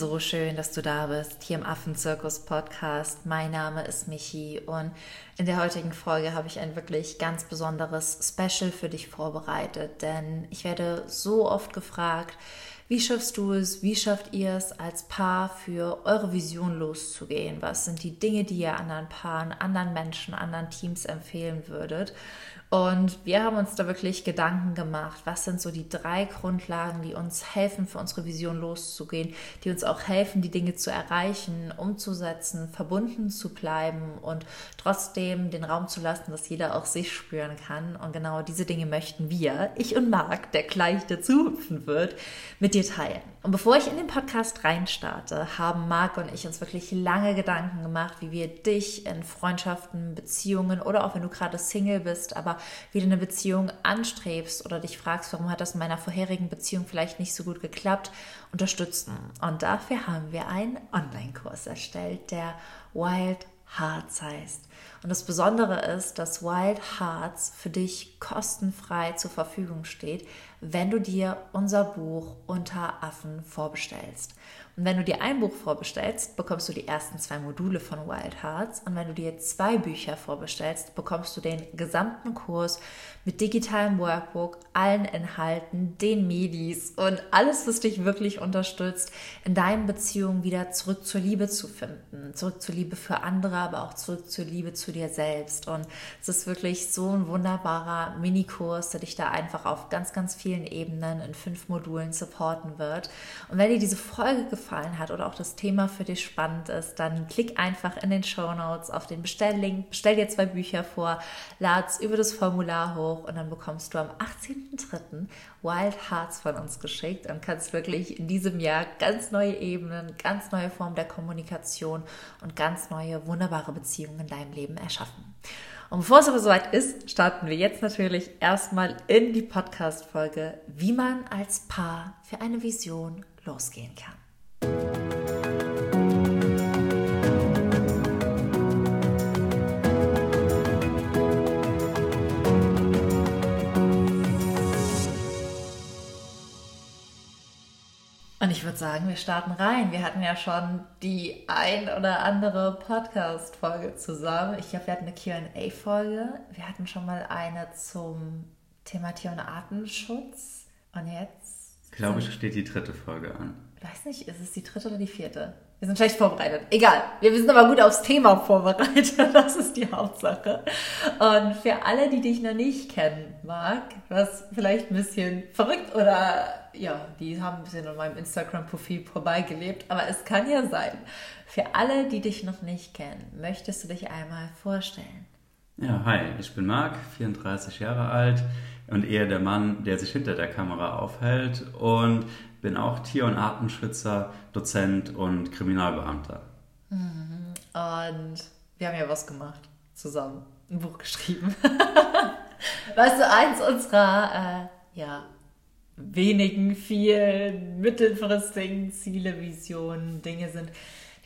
so schön, dass du da bist, hier im Affenzirkus Podcast. Mein Name ist Michi und in der heutigen Folge habe ich ein wirklich ganz besonderes Special für dich vorbereitet, denn ich werde so oft gefragt, wie schaffst du es, wie schafft ihr es als Paar für eure Vision loszugehen? Was sind die Dinge, die ihr anderen Paaren, anderen Menschen, anderen Teams empfehlen würdet? Und wir haben uns da wirklich Gedanken gemacht, was sind so die drei Grundlagen, die uns helfen, für unsere Vision loszugehen, die uns auch helfen, die Dinge zu erreichen, umzusetzen, verbunden zu bleiben und trotzdem den Raum zu lassen, dass jeder auch sich spüren kann. Und genau diese Dinge möchten wir, ich und Marc, der gleich dazu hüpfen wird, mit dir teilen. Und bevor ich in den Podcast reinstarte, haben Marc und ich uns wirklich lange Gedanken gemacht, wie wir dich in Freundschaften, Beziehungen oder auch wenn du gerade Single bist, aber wieder eine Beziehung anstrebst oder dich fragst, warum hat das in meiner vorherigen Beziehung vielleicht nicht so gut geklappt, unterstützen. Und dafür haben wir einen Online-Kurs erstellt, der Wild Hearts heißt. Und das Besondere ist, dass Wild Hearts für dich kostenfrei zur Verfügung steht, wenn du dir unser Buch Unter Affen vorbestellst. Und wenn du dir ein Buch vorbestellst, bekommst du die ersten zwei Module von Wild Hearts. Und wenn du dir zwei Bücher vorbestellst, bekommst du den gesamten Kurs mit digitalem Workbook, allen Inhalten, den Medis und alles, was dich wirklich unterstützt, in deinen Beziehungen wieder zurück zur Liebe zu finden. Zurück zur Liebe für andere, aber auch zurück zur Liebe zu dir selbst. Und es ist wirklich so ein wunderbarer Minikurs, der dich da einfach auf ganz, ganz vielen Ebenen in fünf Modulen supporten wird. Und wenn dir diese Folge gefallen hat oder auch das Thema für dich spannend ist, dann klick einfach in den Show Notes auf den Bestelllink, bestell dir zwei Bücher vor, lad's über das Formular hoch und dann bekommst du am 18.03. Wild Hearts von uns geschickt und kannst wirklich in diesem Jahr ganz neue Ebenen, ganz neue Formen der Kommunikation und ganz neue wunderbare Beziehungen in deinem Leben erschaffen. Und bevor es aber soweit ist, starten wir jetzt natürlich erstmal in die Podcast-Folge, wie man als Paar für eine Vision losgehen kann. Und ich würde sagen, wir starten rein. Wir hatten ja schon die ein oder andere Podcast-Folge zusammen. Ich glaube, wir hatten eine QA-Folge. Wir hatten schon mal eine zum Thema Tier- und Artenschutz. Und jetzt? Ich glaube, es steht die dritte Folge an. Weiß nicht, ist es die dritte oder die vierte? Wir sind schlecht vorbereitet. Egal. Wir sind aber gut aufs Thema vorbereitet. Das ist die Hauptsache. Und für alle, die dich noch nicht kennen, Marc, was vielleicht ein bisschen verrückt oder ja, die haben ein bisschen an meinem Instagram-Profil vorbeigelebt, aber es kann ja sein. Für alle, die dich noch nicht kennen, möchtest du dich einmal vorstellen? Ja, hi, ich bin Marc, 34 Jahre alt und eher der Mann, der sich hinter der Kamera aufhält und bin auch Tier- und Artenschützer, Dozent und Kriminalbeamter. Mhm. Und wir haben ja was gemacht zusammen, ein Buch geschrieben. weißt du, eins unserer äh, ja, wenigen, vielen mittelfristigen Ziele, Visionen, Dinge sind,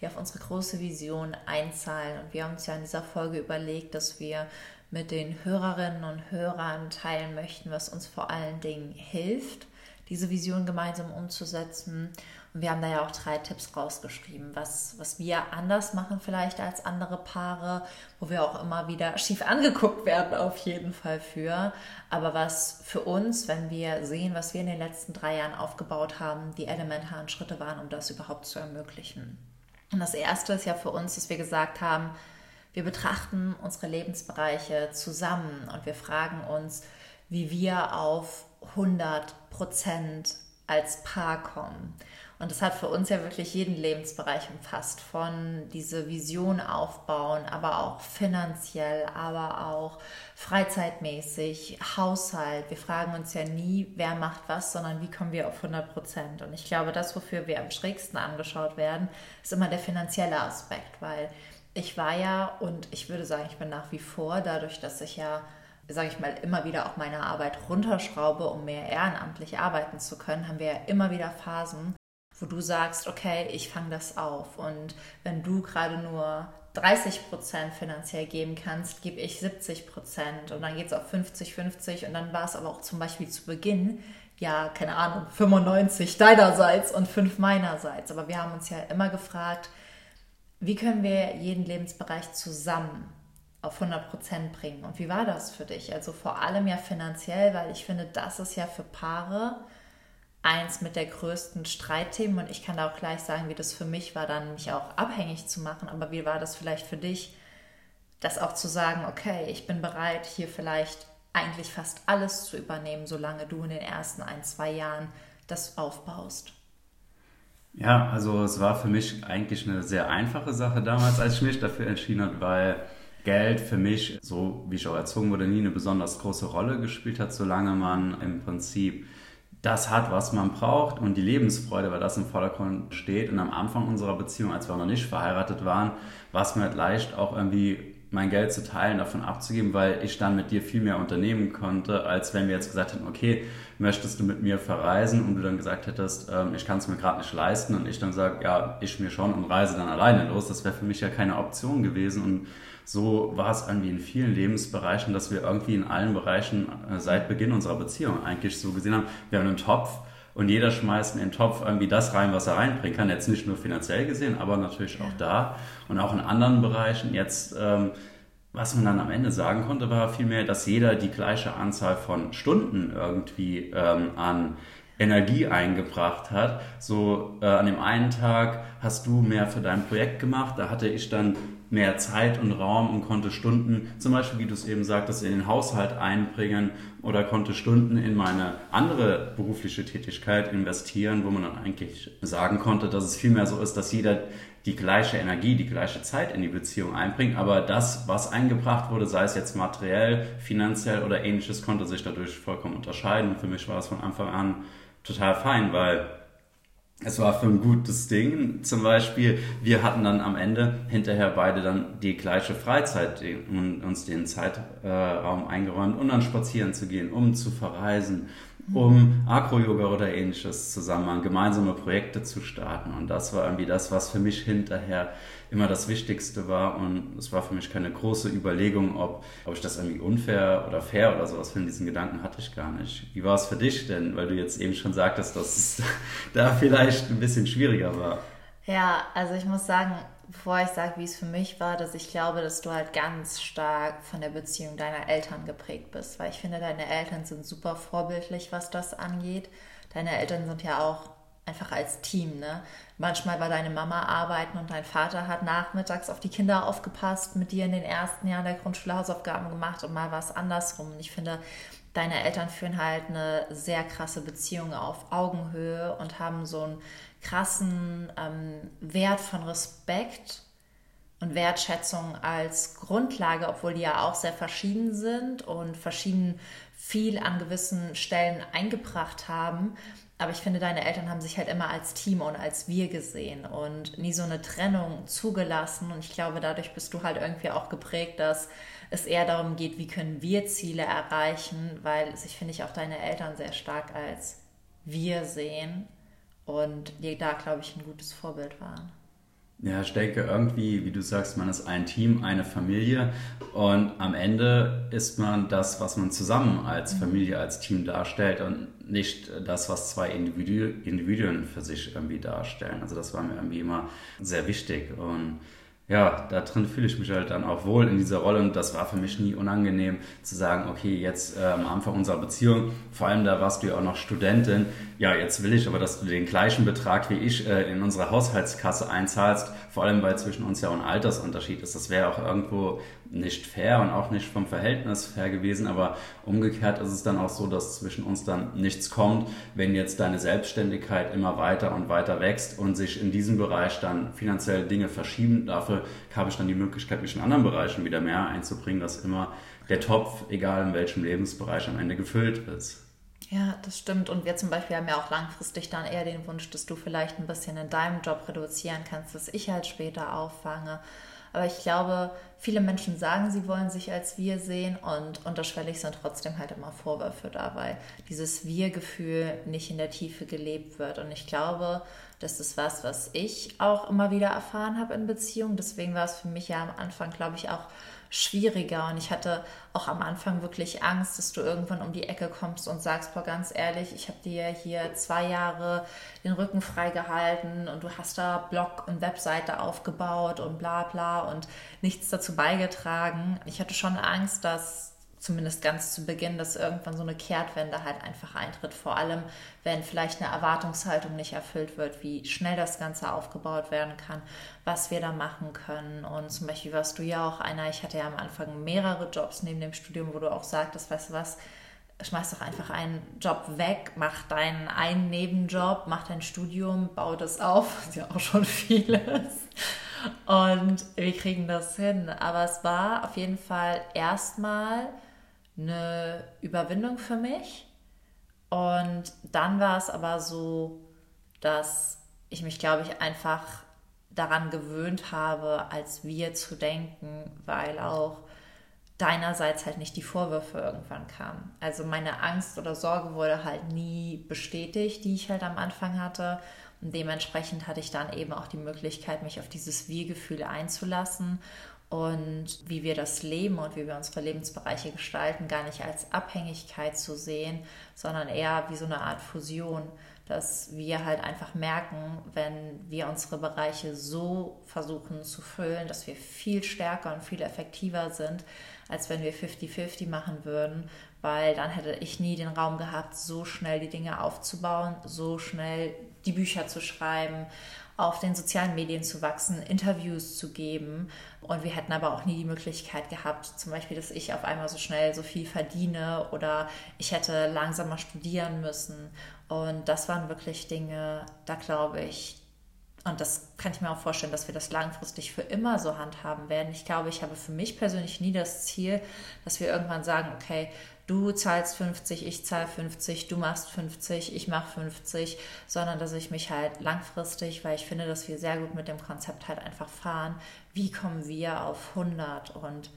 die auf unsere große Vision einzahlen. Und wir haben uns ja in dieser Folge überlegt, dass wir mit den Hörerinnen und Hörern teilen möchten, was uns vor allen Dingen hilft, diese Vision gemeinsam umzusetzen. Und wir haben da ja auch drei Tipps rausgeschrieben, was, was wir anders machen vielleicht als andere Paare, wo wir auch immer wieder schief angeguckt werden, auf jeden Fall für. Aber was für uns, wenn wir sehen, was wir in den letzten drei Jahren aufgebaut haben, die elementaren Schritte waren, um das überhaupt zu ermöglichen. Und das Erste ist ja für uns, dass wir gesagt haben, wir betrachten unsere Lebensbereiche zusammen und wir fragen uns, wie wir auf 100 Prozent als Paar kommen. Und das hat für uns ja wirklich jeden Lebensbereich umfasst, von diese Vision aufbauen, aber auch finanziell, aber auch freizeitmäßig, Haushalt. Wir fragen uns ja nie, wer macht was, sondern wie kommen wir auf 100 Prozent. Und ich glaube, das, wofür wir am schrägsten angeschaut werden, ist immer der finanzielle Aspekt, weil ich war ja und ich würde sagen, ich bin nach wie vor, dadurch, dass ich ja sage ich mal, immer wieder auch meine Arbeit runterschraube, um mehr ehrenamtlich arbeiten zu können, haben wir ja immer wieder Phasen, wo du sagst, okay, ich fange das auf. Und wenn du gerade nur 30 Prozent finanziell geben kannst, gebe ich 70 Prozent und dann geht es auf 50-50 und dann war es aber auch zum Beispiel zu Beginn ja, keine Ahnung, 95 deinerseits und 5 meinerseits. Aber wir haben uns ja immer gefragt, wie können wir jeden Lebensbereich zusammen auf 100 Prozent bringen? Und wie war das für dich? Also vor allem ja finanziell, weil ich finde, das ist ja für Paare eins mit der größten Streitthemen. Und ich kann da auch gleich sagen, wie das für mich war, dann mich auch abhängig zu machen. Aber wie war das vielleicht für dich, das auch zu sagen, okay, ich bin bereit, hier vielleicht eigentlich fast alles zu übernehmen, solange du in den ersten ein, zwei Jahren das aufbaust? Ja, also es war für mich eigentlich eine sehr einfache Sache damals, als ich mich dafür entschieden habe, weil Geld für mich, so wie ich auch erzogen wurde, nie eine besonders große Rolle gespielt hat, solange man im Prinzip das hat, was man braucht und die Lebensfreude, weil das im Vordergrund steht. Und am Anfang unserer Beziehung, als wir noch nicht verheiratet waren, war es mir halt leicht, auch irgendwie mein Geld zu teilen, davon abzugeben, weil ich dann mit dir viel mehr unternehmen konnte, als wenn wir jetzt gesagt hätten, okay, möchtest du mit mir verreisen und du dann gesagt hättest, ähm, ich kann es mir gerade nicht leisten und ich dann sage, ja, ich mir schon und reise dann alleine los. Das wäre für mich ja keine Option gewesen und so war es irgendwie in vielen Lebensbereichen, dass wir irgendwie in allen Bereichen äh, seit Beginn unserer Beziehung eigentlich so gesehen haben, wir haben einen Topf, und jeder schmeißt in den Topf irgendwie das rein, was er reinbringen kann. Jetzt nicht nur finanziell gesehen, aber natürlich auch da und auch in anderen Bereichen. Jetzt, ähm, was man dann am Ende sagen konnte, war vielmehr, dass jeder die gleiche Anzahl von Stunden irgendwie ähm, an Energie eingebracht hat. So äh, an dem einen Tag hast du mehr für dein Projekt gemacht, da hatte ich dann mehr Zeit und Raum und konnte Stunden, zum Beispiel wie du es eben sagtest, in den Haushalt einbringen oder konnte Stunden in meine andere berufliche Tätigkeit investieren, wo man dann eigentlich sagen konnte, dass es vielmehr so ist, dass jeder die gleiche Energie, die gleiche Zeit in die Beziehung einbringt, aber das, was eingebracht wurde, sei es jetzt materiell, finanziell oder ähnliches, konnte sich dadurch vollkommen unterscheiden. Für mich war es von Anfang an total fein, weil es war für ein gutes Ding. Zum Beispiel, wir hatten dann am Ende hinterher beide dann die gleiche Freizeit und uns den Zeitraum eingeräumt, um dann spazieren zu gehen, um zu verreisen, um Acro-Yoga oder ähnliches zusammen gemeinsame Projekte zu starten. Und das war irgendwie das, was für mich hinterher immer das Wichtigste war. Und es war für mich keine große Überlegung, ob, ob ich das irgendwie unfair oder fair oder sowas finde. Diesen Gedanken hatte ich gar nicht. Wie war es für dich denn? Weil du jetzt eben schon sagtest, dass es da vielleicht ein bisschen schwieriger war. Ja, also ich muss sagen, bevor ich sage, wie es für mich war, dass ich glaube, dass du halt ganz stark von der Beziehung deiner Eltern geprägt bist, weil ich finde, deine Eltern sind super vorbildlich, was das angeht. Deine Eltern sind ja auch einfach als Team, ne? Manchmal war deine Mama arbeiten und dein Vater hat nachmittags auf die Kinder aufgepasst, mit dir in den ersten Jahren der Grundschule Hausaufgaben gemacht und mal war es andersrum. Und ich finde, deine Eltern führen halt eine sehr krasse Beziehung auf Augenhöhe und haben so einen krassen ähm, Wert von Respekt und Wertschätzung als Grundlage, obwohl die ja auch sehr verschieden sind und verschieden viel an gewissen Stellen eingebracht haben. Aber ich finde, deine Eltern haben sich halt immer als Team und als wir gesehen und nie so eine Trennung zugelassen. Und ich glaube, dadurch bist du halt irgendwie auch geprägt, dass es eher darum geht, wie können wir Ziele erreichen, weil sich, finde ich, auch deine Eltern sehr stark als wir sehen und die da, glaube ich, ein gutes Vorbild waren. Ja, ich denke irgendwie, wie du sagst, man ist ein Team, eine Familie und am Ende ist man das, was man zusammen als mhm. Familie, als Team darstellt und nicht das, was zwei Individu Individuen für sich irgendwie darstellen. Also das war mir irgendwie immer sehr wichtig und ja, da drin fühle ich mich halt dann auch wohl in dieser Rolle und das war für mich nie unangenehm zu sagen, okay, jetzt äh, am Anfang unserer Beziehung, vor allem da warst du ja auch noch Studentin, ja, jetzt will ich aber, dass du den gleichen Betrag wie ich äh, in unsere Haushaltskasse einzahlst, vor allem weil zwischen uns ja ein Altersunterschied ist. Das wäre auch irgendwo nicht fair und auch nicht vom Verhältnis fair gewesen, aber umgekehrt ist es dann auch so, dass zwischen uns dann nichts kommt, wenn jetzt deine Selbstständigkeit immer weiter und weiter wächst und sich in diesem Bereich dann finanziell Dinge verschieben. Dafür habe ich dann die Möglichkeit, mich in anderen Bereichen wieder mehr einzubringen, dass immer der Topf, egal in welchem Lebensbereich, am Ende gefüllt ist. Ja, das stimmt. Und wir zum Beispiel haben ja auch langfristig dann eher den Wunsch, dass du vielleicht ein bisschen in deinem Job reduzieren kannst, dass ich halt später auffange. Aber ich glaube, viele Menschen sagen, sie wollen sich als wir sehen und unterschwellig sind trotzdem halt immer Vorwürfe da, weil dieses Wir-Gefühl nicht in der Tiefe gelebt wird. Und ich glaube, Das ist was, was ich auch immer wieder erfahren habe in Beziehungen. Deswegen war es für mich ja am Anfang, glaube ich, auch schwieriger. Und ich hatte auch am Anfang wirklich Angst, dass du irgendwann um die Ecke kommst und sagst, boah, ganz ehrlich, ich habe dir hier zwei Jahre den Rücken freigehalten und du hast da Blog und Webseite aufgebaut und bla bla und nichts dazu beigetragen. Ich hatte schon Angst, dass zumindest ganz zu Beginn, dass irgendwann so eine Kehrtwende halt einfach eintritt. Vor allem, wenn vielleicht eine Erwartungshaltung nicht erfüllt wird, wie schnell das Ganze aufgebaut werden kann, was wir da machen können. Und zum Beispiel warst du ja auch einer, ich hatte ja am Anfang mehrere Jobs neben dem Studium, wo du auch sagtest, weißt du was, schmeiß doch einfach einen Job weg, mach deinen einen Nebenjob, mach dein Studium, bau das auf, das ist ja auch schon vieles. Und wir kriegen das hin. Aber es war auf jeden Fall erstmal eine Überwindung für mich. Und dann war es aber so, dass ich mich, glaube ich, einfach daran gewöhnt habe, als wir zu denken, weil auch deinerseits halt nicht die Vorwürfe irgendwann kamen. Also meine Angst oder Sorge wurde halt nie bestätigt, die ich halt am Anfang hatte. Und dementsprechend hatte ich dann eben auch die Möglichkeit, mich auf dieses Wir-Gefühl einzulassen und wie wir das Leben und wie wir unsere Lebensbereiche gestalten, gar nicht als Abhängigkeit zu sehen, sondern eher wie so eine Art Fusion, dass wir halt einfach merken, wenn wir unsere Bereiche so versuchen zu füllen, dass wir viel stärker und viel effektiver sind, als wenn wir 50-50 machen würden, weil dann hätte ich nie den Raum gehabt, so schnell die Dinge aufzubauen, so schnell die Bücher zu schreiben auf den sozialen Medien zu wachsen, Interviews zu geben. Und wir hätten aber auch nie die Möglichkeit gehabt, zum Beispiel, dass ich auf einmal so schnell so viel verdiene oder ich hätte langsamer studieren müssen. Und das waren wirklich Dinge, da glaube ich, und das kann ich mir auch vorstellen, dass wir das langfristig für immer so handhaben werden. Ich glaube, ich habe für mich persönlich nie das Ziel, dass wir irgendwann sagen, okay, du zahlst 50, ich zahle 50, du machst 50, ich mache 50, sondern dass ich mich halt langfristig, weil ich finde, dass wir sehr gut mit dem Konzept halt einfach fahren, wie kommen wir auf 100 und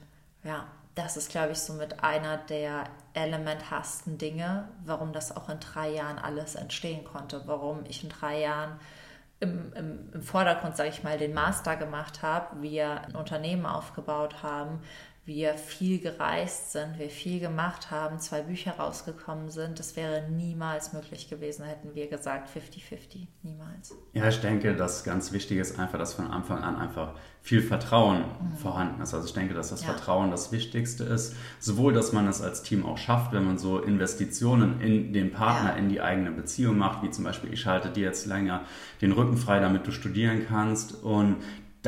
ja, das ist, glaube ich, somit einer der elementarsten Dinge, warum das auch in drei Jahren alles entstehen konnte, warum ich in drei Jahren im, im, im Vordergrund, sage ich mal, den Master gemacht habe, wir ein Unternehmen aufgebaut haben, wir viel gereist sind, wir viel gemacht haben, zwei Bücher rausgekommen sind. Das wäre niemals möglich gewesen, hätten wir gesagt 50-50. Niemals. Ja, ich denke, das ganz Wichtige ist einfach, dass von Anfang an einfach viel Vertrauen mhm. vorhanden ist. Also ich denke, dass das ja. Vertrauen das Wichtigste ist. Sowohl, dass man es als Team auch schafft, wenn man so Investitionen in den Partner, ja. in die eigene Beziehung macht, wie zum Beispiel, ich halte dir jetzt länger den Rücken frei, damit du studieren kannst. Und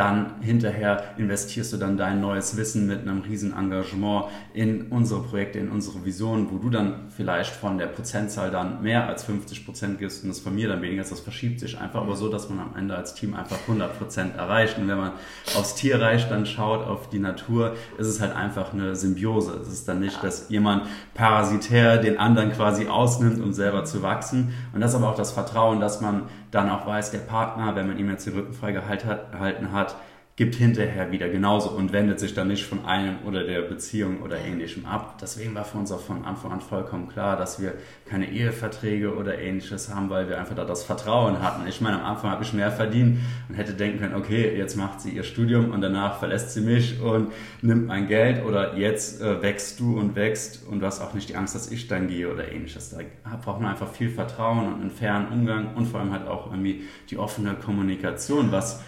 dann hinterher investierst du dann dein neues Wissen mit einem riesen Engagement in unsere Projekte, in unsere Visionen, wo du dann vielleicht von der Prozentzahl dann mehr als 50 Prozent gibst und das von mir dann weniger ist. Das verschiebt sich einfach, aber so, dass man am Ende als Team einfach 100 Prozent erreicht. Und wenn man aufs Tierreich dann schaut, auf die Natur, ist es halt einfach eine Symbiose. Es ist dann nicht, dass jemand parasitär den anderen quasi ausnimmt, um selber zu wachsen. Und das ist aber auch das Vertrauen, dass man dann auch weiß, der Partner, wenn man ihm jetzt die Rücken freigehalten hat, gibt hinterher wieder genauso und wendet sich dann nicht von einem oder der Beziehung oder ähnlichem ab. Deswegen war für uns auch von Anfang an vollkommen klar, dass wir keine Eheverträge oder ähnliches haben, weil wir einfach da das Vertrauen hatten. Ich meine, am Anfang habe ich mehr verdient und hätte denken können, okay, jetzt macht sie ihr Studium und danach verlässt sie mich und nimmt mein Geld oder jetzt äh, wächst du und wächst und du hast auch nicht die Angst, dass ich dann gehe oder ähnliches. Da braucht man einfach viel Vertrauen und einen fairen Umgang und vor allem halt auch irgendwie die offene Kommunikation, was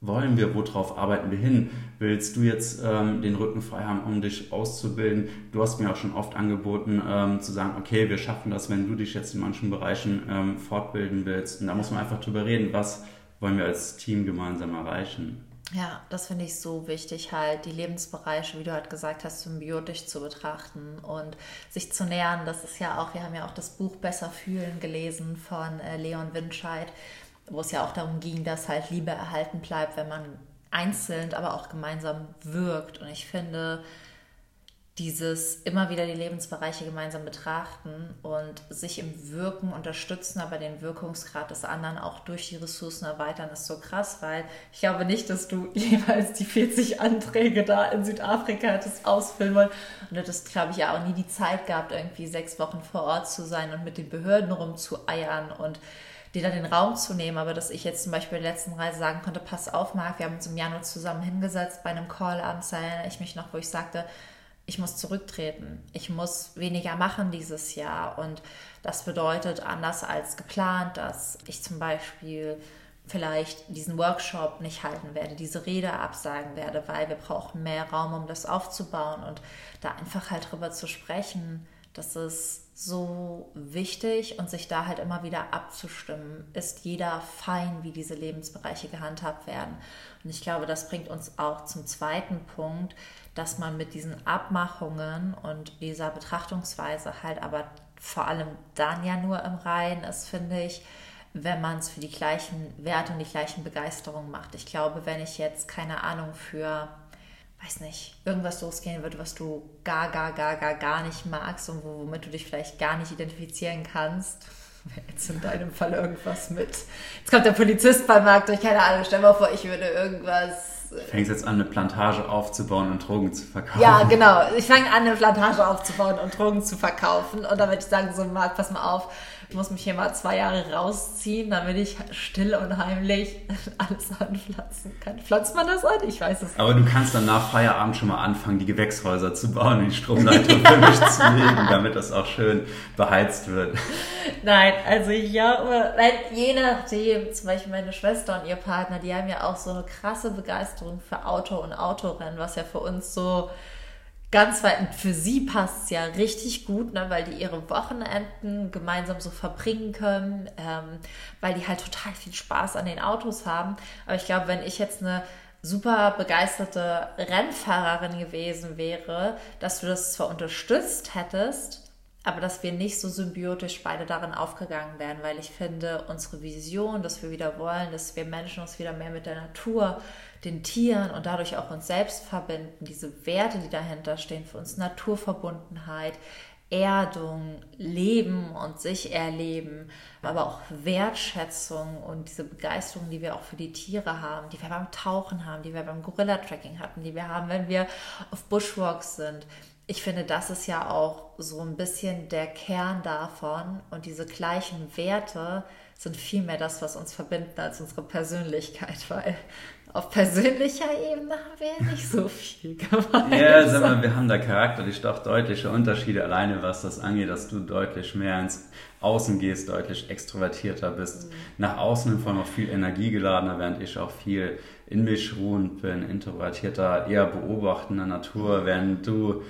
wollen wir, worauf arbeiten wir hin? Willst du jetzt ähm, den Rücken frei haben, um dich auszubilden? Du hast mir auch schon oft angeboten, ähm, zu sagen, okay, wir schaffen das, wenn du dich jetzt in manchen Bereichen ähm, fortbilden willst. Und da muss man einfach drüber reden, was wollen wir als Team gemeinsam erreichen. Ja, das finde ich so wichtig, halt die Lebensbereiche, wie du halt gesagt hast, symbiotisch zu betrachten und sich zu nähern. Das ist ja auch, wir haben ja auch das Buch Besser fühlen gelesen von äh, Leon Winscheid wo es ja auch darum ging, dass halt Liebe erhalten bleibt, wenn man einzeln, aber auch gemeinsam wirkt. Und ich finde, dieses immer wieder die Lebensbereiche gemeinsam betrachten und sich im Wirken unterstützen, aber den Wirkungsgrad des anderen auch durch die Ressourcen erweitern, ist so krass, weil ich glaube nicht, dass du jeweils die 40 Anträge da in Südafrika hättest ausfüllen wollen und du hättest, glaube ich, ja auch nie die Zeit gehabt, irgendwie sechs Wochen vor Ort zu sein und mit den Behörden rumzueiern und dir dann den Raum zu nehmen, aber dass ich jetzt zum Beispiel in der letzten Reise sagen konnte, pass auf, Marc, wir haben uns im Januar zusammen hingesetzt bei einem Call abends, erinnere ich mich noch, wo ich sagte, ich muss zurücktreten, ich muss weniger machen dieses Jahr. Und das bedeutet anders als geplant, dass ich zum Beispiel vielleicht diesen Workshop nicht halten werde, diese Rede absagen werde, weil wir brauchen mehr Raum, um das aufzubauen und da einfach halt drüber zu sprechen, das ist so wichtig und sich da halt immer wieder abzustimmen, ist jeder fein, wie diese Lebensbereiche gehandhabt werden. Und ich glaube, das bringt uns auch zum zweiten Punkt, dass man mit diesen Abmachungen und dieser Betrachtungsweise halt aber vor allem dann ja nur im Reinen ist, finde ich, wenn man es für die gleichen Werte und die gleichen Begeisterungen macht. Ich glaube, wenn ich jetzt keine Ahnung für, weiß nicht, irgendwas losgehen würde, was du gar, gar, gar, gar, gar nicht magst und womit du dich vielleicht gar nicht identifizieren kannst, jetzt in deinem Fall irgendwas mit. Jetzt kommt der Polizist beim Markt durch, keine Ahnung, stell mal vor, ich würde irgendwas fängst jetzt an, eine Plantage aufzubauen und Drogen zu verkaufen. Ja, genau. Ich fange an, eine Plantage aufzubauen und Drogen zu verkaufen. Und dann würde ich sagen, so, Marc, pass mal auf, ich muss mich hier mal zwei Jahre rausziehen, damit ich still und heimlich alles anpflanzen kann. Pflanzt man das an? Ich weiß es nicht. Aber du kannst dann nach Feierabend schon mal anfangen, die Gewächshäuser zu bauen und die Stromleitung für mich zu legen, damit das auch schön beheizt wird. Nein, also ja, je nachdem, zum Beispiel meine Schwester und ihr Partner, die haben ja auch so eine krasse Begeisterung für Auto und Autorennen, was ja für uns so ganz weit, für sie passt es ja richtig gut, ne, weil die ihre Wochenenden gemeinsam so verbringen können, ähm, weil die halt total viel Spaß an den Autos haben. Aber ich glaube, wenn ich jetzt eine super begeisterte Rennfahrerin gewesen wäre, dass du das zwar unterstützt hättest, aber dass wir nicht so symbiotisch beide darin aufgegangen wären, weil ich finde, unsere Vision, dass wir wieder wollen, dass wir Menschen uns wieder mehr mit der Natur, den Tieren und dadurch auch uns selbst verbinden, diese Werte, die dahinter stehen, für uns Naturverbundenheit, Erdung, Leben und sich erleben, aber auch Wertschätzung und diese Begeisterung, die wir auch für die Tiere haben, die wir beim Tauchen haben, die wir beim Gorilla-Tracking hatten, die wir haben, wenn wir auf Bushwalks sind, ich finde, das ist ja auch so ein bisschen der Kern davon und diese gleichen Werte sind viel mehr das, was uns verbindet als unsere Persönlichkeit, weil auf persönlicher Ebene haben wir ja nicht so viel gemacht. Ja, sag mal, wir haben da charakterlich doch deutliche Unterschiede, alleine was das angeht, dass du deutlich mehr ins Außen gehst, deutlich extrovertierter bist, mhm. nach außen vor allem auch viel energiegeladener, während ich auch viel in mich ruhend bin, introvertierter, eher beobachtender Natur, während du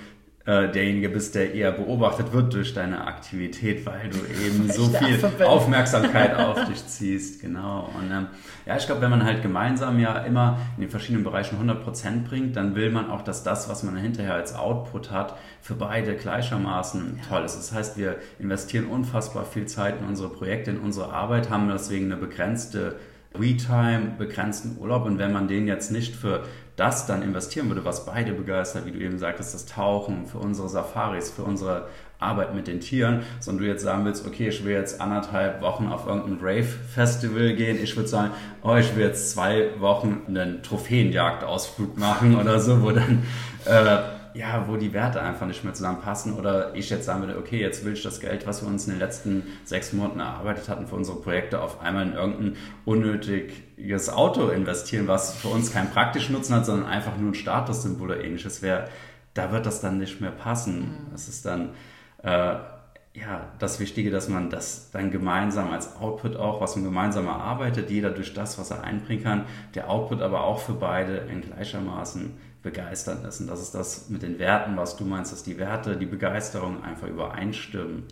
derjenige bist, der eher beobachtet wird durch deine Aktivität, weil du eben so viel Aufmerksamkeit auf dich ziehst. Genau. Und ähm, ja, ich glaube, wenn man halt gemeinsam ja immer in den verschiedenen Bereichen 100% bringt, dann will man auch, dass das, was man hinterher als Output hat, für beide gleichermaßen ja. toll ist. Das heißt, wir investieren unfassbar viel Zeit in unsere Projekte, in unsere Arbeit, haben deswegen eine begrenzte We-Time, begrenzten Urlaub und wenn man den jetzt nicht für das dann investieren würde, was beide begeistert, wie du eben sagtest, das Tauchen, für unsere Safaris, für unsere Arbeit mit den Tieren, sondern du jetzt sagen willst, okay, ich will jetzt anderthalb Wochen auf irgendein Rave-Festival gehen, ich würde sagen, oh, ich will jetzt zwei Wochen einen Trophäenjagdausflug machen oder so, wo dann äh, ja, wo die Werte einfach nicht mehr zusammenpassen oder ich jetzt sagen würde, okay, jetzt will ich das Geld, was wir uns in den letzten sechs Monaten erarbeitet hatten für unsere Projekte, auf einmal in irgendein unnötiges Auto investieren, was für uns keinen praktischen Nutzen hat, sondern einfach nur ein Statussymbol oder ähnliches wäre, da wird das dann nicht mehr passen. Mhm. Das ist dann äh, ja, das Wichtige, dass man das dann gemeinsam als Output auch, was man gemeinsam erarbeitet, jeder durch das, was er einbringen kann, der Output aber auch für beide in gleichermaßen begeistern ist. Und das ist das mit den Werten, was du meinst, dass die Werte, die Begeisterung einfach übereinstimmen.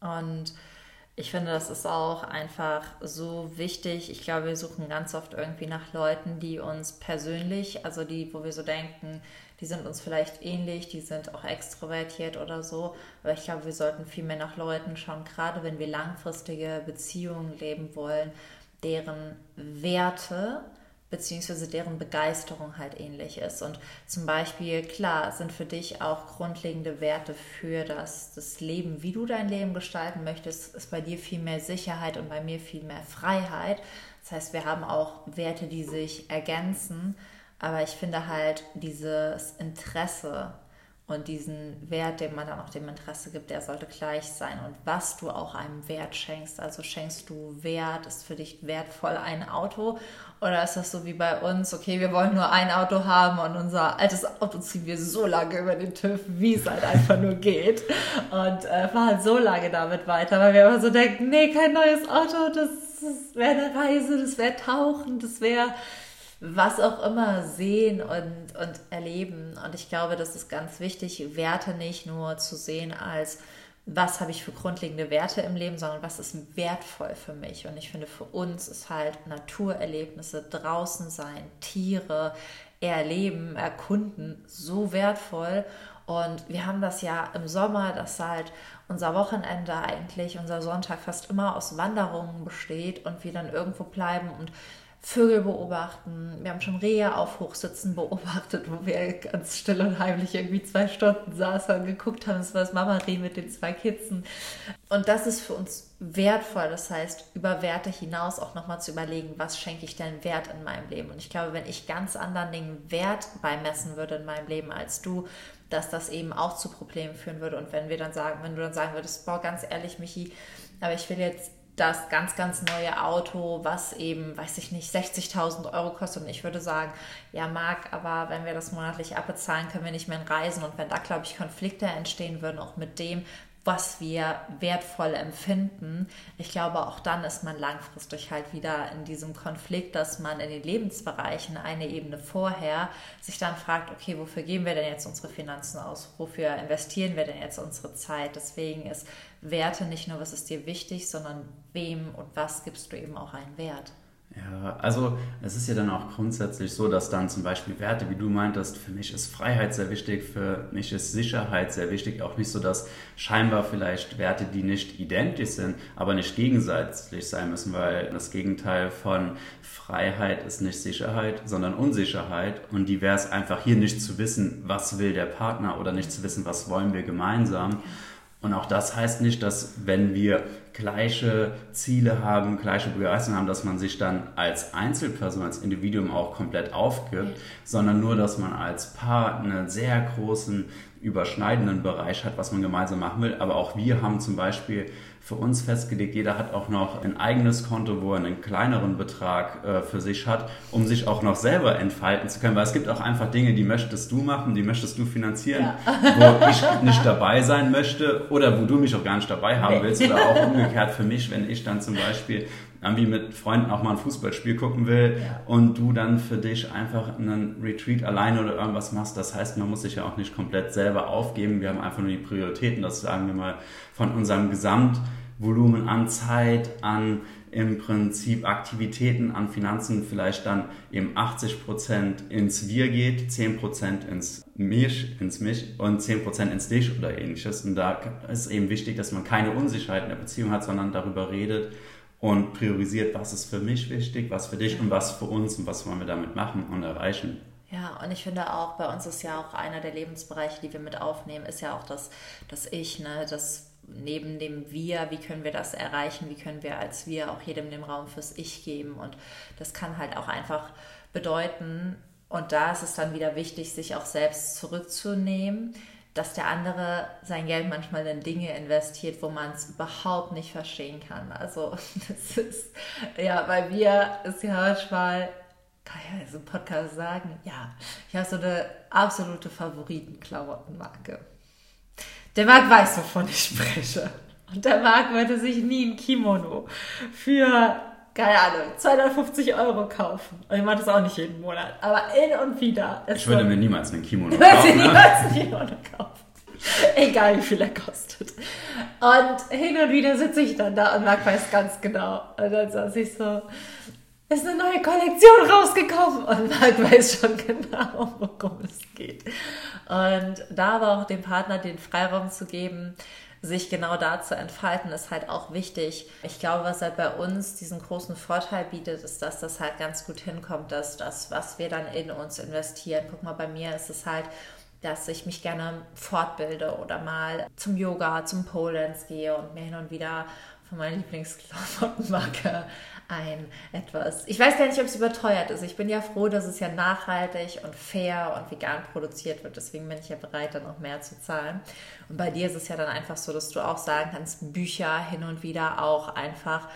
Ja, und ich finde, das ist auch einfach so wichtig. Ich glaube, wir suchen ganz oft irgendwie nach Leuten, die uns persönlich, also die, wo wir so denken, die sind uns vielleicht ähnlich, die sind auch extrovertiert oder so. Aber ich glaube, wir sollten viel mehr nach Leuten schauen, gerade wenn wir langfristige Beziehungen leben wollen, deren Werte beziehungsweise deren Begeisterung halt ähnlich ist. Und zum Beispiel, klar, sind für dich auch grundlegende Werte für das, das Leben, wie du dein Leben gestalten möchtest, ist bei dir viel mehr Sicherheit und bei mir viel mehr Freiheit. Das heißt, wir haben auch Werte, die sich ergänzen, aber ich finde halt dieses Interesse Und diesen Wert, den man dann auch dem Interesse gibt, der sollte gleich sein. Und was du auch einem Wert schenkst, also schenkst du Wert, ist für dich wertvoll ein Auto oder ist das so wie bei uns, okay, wir wollen nur ein Auto haben und unser altes Auto ziehen wir so lange über den TÜV, wie es halt einfach nur geht. Und äh, fahren so lange damit weiter, weil wir immer so denken, nee, kein neues Auto, das, das wäre eine Reise, das wäre Tauchen, das wäre was auch immer sehen und, und erleben. Und ich glaube, das ist ganz wichtig, Werte nicht nur zu sehen als was habe ich für grundlegende Werte im Leben, sondern was ist wertvoll für mich. Und ich finde, für uns ist halt Naturerlebnisse, draußen sein, Tiere erleben, erkunden so wertvoll. Und wir haben das ja im Sommer, dass halt unser Wochenende eigentlich, unser Sonntag fast immer aus Wanderungen besteht und wir dann irgendwo bleiben und Vögel beobachten. Wir haben schon Rehe auf Hochsitzen beobachtet, wo wir ganz still und heimlich irgendwie zwei Stunden saßen und geguckt haben. Das war das Mama-Reh mit den zwei Kitzen. Und das ist für uns wertvoll. Das heißt, über Werte hinaus auch nochmal zu überlegen, was schenke ich denn Wert in meinem Leben? Und ich glaube, wenn ich ganz anderen Dingen Wert beimessen würde in meinem Leben als du, dass das eben auch zu Problemen führen würde. Und wenn wir dann sagen, wenn du dann sagen würdest, boah, ganz ehrlich, Michi, aber ich will jetzt das ganz, ganz neue Auto, was eben, weiß ich nicht, 60.000 Euro kostet. Und ich würde sagen, ja, Marc, aber wenn wir das monatlich abbezahlen, können wir nicht mehr reisen. Und wenn da, glaube ich, Konflikte entstehen würden, auch mit dem, was wir wertvoll empfinden, ich glaube, auch dann ist man langfristig halt wieder in diesem Konflikt, dass man in den Lebensbereichen eine Ebene vorher sich dann fragt, okay, wofür geben wir denn jetzt unsere Finanzen aus? Wofür investieren wir denn jetzt unsere Zeit? Deswegen ist Werte nicht nur, was ist dir wichtig, sondern wem und was gibst du eben auch einen Wert. Ja, also es ist ja dann auch grundsätzlich so, dass dann zum Beispiel Werte, wie du meintest, für mich ist Freiheit sehr wichtig, für mich ist Sicherheit sehr wichtig. Auch nicht so, dass scheinbar vielleicht Werte, die nicht identisch sind, aber nicht gegenseitig sein müssen, weil das Gegenteil von Freiheit ist nicht Sicherheit, sondern Unsicherheit. Und die wäre es einfach hier nicht zu wissen, was will der Partner oder nicht zu wissen, was wollen wir gemeinsam. Und auch das heißt nicht, dass wenn wir gleiche Ziele haben, gleiche Begeisterung haben, dass man sich dann als Einzelperson, als Individuum auch komplett aufgibt, sondern nur, dass man als Paar einen sehr großen überschneidenden Bereich hat, was man gemeinsam machen will. Aber auch wir haben zum Beispiel für uns festgelegt, jeder hat auch noch ein eigenes Konto, wo er einen kleineren Betrag äh, für sich hat, um sich auch noch selber entfalten zu können. Weil es gibt auch einfach Dinge, die möchtest du machen, die möchtest du finanzieren, ja. wo ich nicht dabei sein möchte oder wo du mich auch gar nicht dabei haben willst. Oder auch umgekehrt für mich, wenn ich dann zum Beispiel irgendwie mit Freunden auch mal ein Fußballspiel gucken will ja. und du dann für dich einfach einen Retreat alleine oder irgendwas machst. Das heißt, man muss sich ja auch nicht komplett selber aufgeben. Wir haben einfach nur die Prioritäten, das sagen wir mal von unserem Gesamtvolumen an Zeit, an im Prinzip Aktivitäten, an Finanzen vielleicht dann eben 80 Prozent ins Wir geht, 10 Prozent ins Mich, ins Mich und 10 Prozent ins Dich oder ähnliches. Und da ist eben wichtig, dass man keine Unsicherheit in der Beziehung hat, sondern darüber redet, und priorisiert, was ist für mich wichtig, was für dich und was für uns und was wollen wir damit machen und erreichen. Ja, und ich finde auch, bei uns ist ja auch einer der Lebensbereiche, die wir mit aufnehmen, ist ja auch das, das Ich, ne, das neben dem Wir, wie können wir das erreichen, wie können wir als Wir auch jedem den Raum fürs Ich geben. Und das kann halt auch einfach bedeuten, und da ist es dann wieder wichtig, sich auch selbst zurückzunehmen, dass der andere sein Geld manchmal in Dinge investiert, wo man es überhaupt nicht verstehen kann. Also das ist, ja, weil wir ist ja manchmal, kann ich ja so einen Podcast sagen, ja, ich habe so eine absolute Favoriten-Klamottenmarke. Der Marc weiß, wovon ich spreche. Und der Marc würde sich nie ein Kimono für keine Ahnung, 250 Euro kaufen. Und ich mache das auch nicht jeden Monat. Aber in und wieder. Ich würde mir niemals einen Kimono kaufen. Ich würde ne? niemals einen Kimono kaufen. Egal wie viel er kostet. Und hin und wieder sitze ich dann da und Marc weiß ganz genau. Und dann saß ich so, ist eine neue Kollektion rausgekommen. Und Marc weiß schon genau, worum es geht. Und da aber auch dem Partner den Freiraum zu geben, sich genau da zu entfalten, ist halt auch wichtig. Ich glaube, was halt bei uns diesen großen Vorteil bietet, ist, dass das halt ganz gut hinkommt, dass das, was wir dann in uns investieren, guck mal, bei mir ist es halt, dass ich mich gerne fortbilde oder mal zum Yoga, zum Pole Dance gehe und mir hin und wieder von meiner Lieblingsklamottenmarke ein etwas. Ich weiß gar nicht, ob es überteuert ist. Ich bin ja froh, dass es ja nachhaltig und fair und vegan produziert wird. Deswegen bin ich ja bereit, dann noch mehr zu zahlen. Und bei dir ist es ja dann einfach so, dass du auch sagen kannst, Bücher hin und wieder auch einfach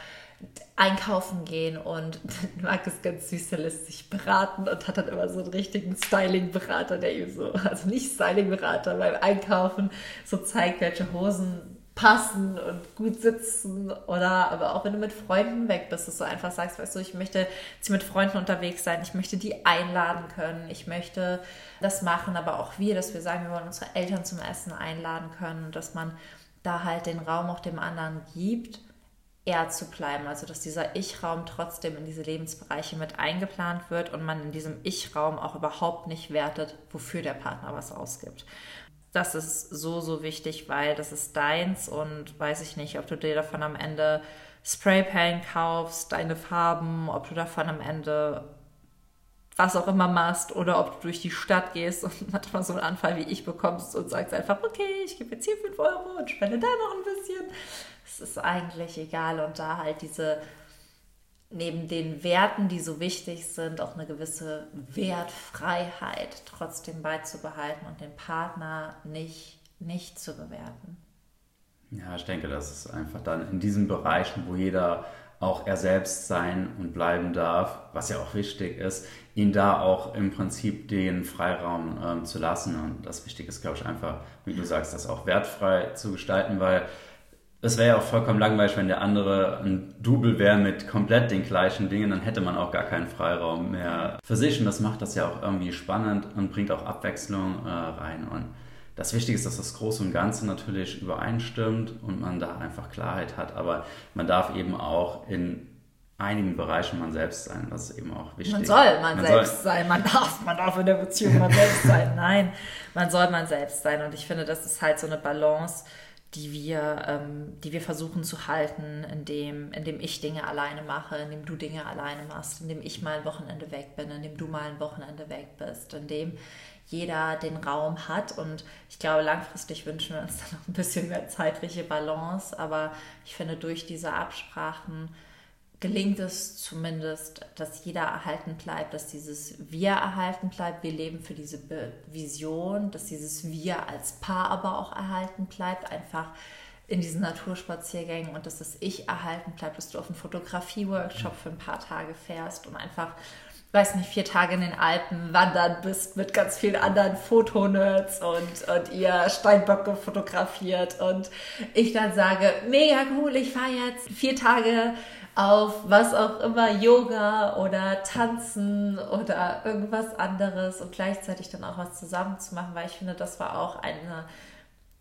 einkaufen gehen und mag es ganz süß, der lässt sich beraten und hat dann immer so einen richtigen Styling-Berater, der ihm so, also nicht Styling-Berater, beim Einkaufen so zeigt, welche Hosen passen und gut sitzen oder aber auch wenn du mit Freunden weg bist, dass du einfach sagst, weißt du, ich möchte jetzt mit Freunden unterwegs sein, ich möchte die einladen können, ich möchte das machen, aber auch wir, dass wir sagen, wir wollen unsere Eltern zum Essen einladen können dass man da halt den Raum auch dem anderen gibt er zu bleiben. Also dass dieser Ich-Raum trotzdem in diese Lebensbereiche mit eingeplant wird und man in diesem Ich-Raum auch überhaupt nicht wertet, wofür der Partner was ausgibt. Das ist so, so wichtig, weil das ist deins und weiß ich nicht, ob du dir davon am Ende Spraypaint kaufst, deine Farben, ob du davon am Ende was auch immer machst oder ob du durch die Stadt gehst und manchmal so einen Anfall wie ich bekommst und sagst einfach, okay, ich gebe jetzt hier 5 Euro und spende da noch ein bisschen. Es ist eigentlich egal und da halt diese neben den Werten, die so wichtig sind, auch eine gewisse Wertfreiheit trotzdem beizubehalten und den Partner nicht, nicht zu bewerten. Ja, ich denke, das ist einfach dann in diesen Bereichen, wo jeder auch er selbst sein und bleiben darf, was ja auch wichtig ist, ihn da auch im Prinzip den Freiraum ähm, zu lassen. Und das Wichtige ist, glaube ich, einfach, wie du sagst, das auch wertfrei zu gestalten, weil es wäre ja auch vollkommen langweilig, wenn der andere ein Double wäre mit komplett den gleichen Dingen, dann hätte man auch gar keinen Freiraum mehr für sich und das macht das ja auch irgendwie spannend und bringt auch Abwechslung äh, rein. Und das Wichtige ist, dass das Große und Ganze natürlich übereinstimmt und man da einfach Klarheit hat, aber man darf eben auch in einigen Bereichen man selbst sein. Das ist eben auch wichtig. Man soll man, man selbst soll. sein. Man darf, man darf in der Beziehung man selbst sein. Nein, man soll man selbst sein. Und ich finde, das ist halt so eine Balance, die wir, ähm, die wir versuchen zu halten, indem, indem ich Dinge alleine mache, indem du Dinge alleine machst, indem ich mal ein Wochenende weg bin, indem du mal ein Wochenende weg bist, indem jeder den Raum hat. Und ich glaube, langfristig wünschen wir uns dann noch ein bisschen mehr zeitliche Balance. Aber ich finde, durch diese Absprachen gelingt es zumindest, dass jeder erhalten bleibt, dass dieses Wir erhalten bleibt. Wir leben für diese Vision, dass dieses Wir als Paar aber auch erhalten bleibt, einfach in diesen Naturspaziergängen und dass das Ich erhalten bleibt, dass du auf einen Fotografie-Workshop für ein paar Tage fährst und einfach, weiß nicht, vier Tage in den Alpen wandern bist mit ganz vielen anderen Fotonerds und, und ihr Steinböcke fotografiert und ich dann sage, mega cool, ich fahre jetzt vier Tage auf was auch immer, Yoga oder Tanzen oder irgendwas anderes und gleichzeitig dann auch was zusammen zu machen, weil ich finde, das war auch eine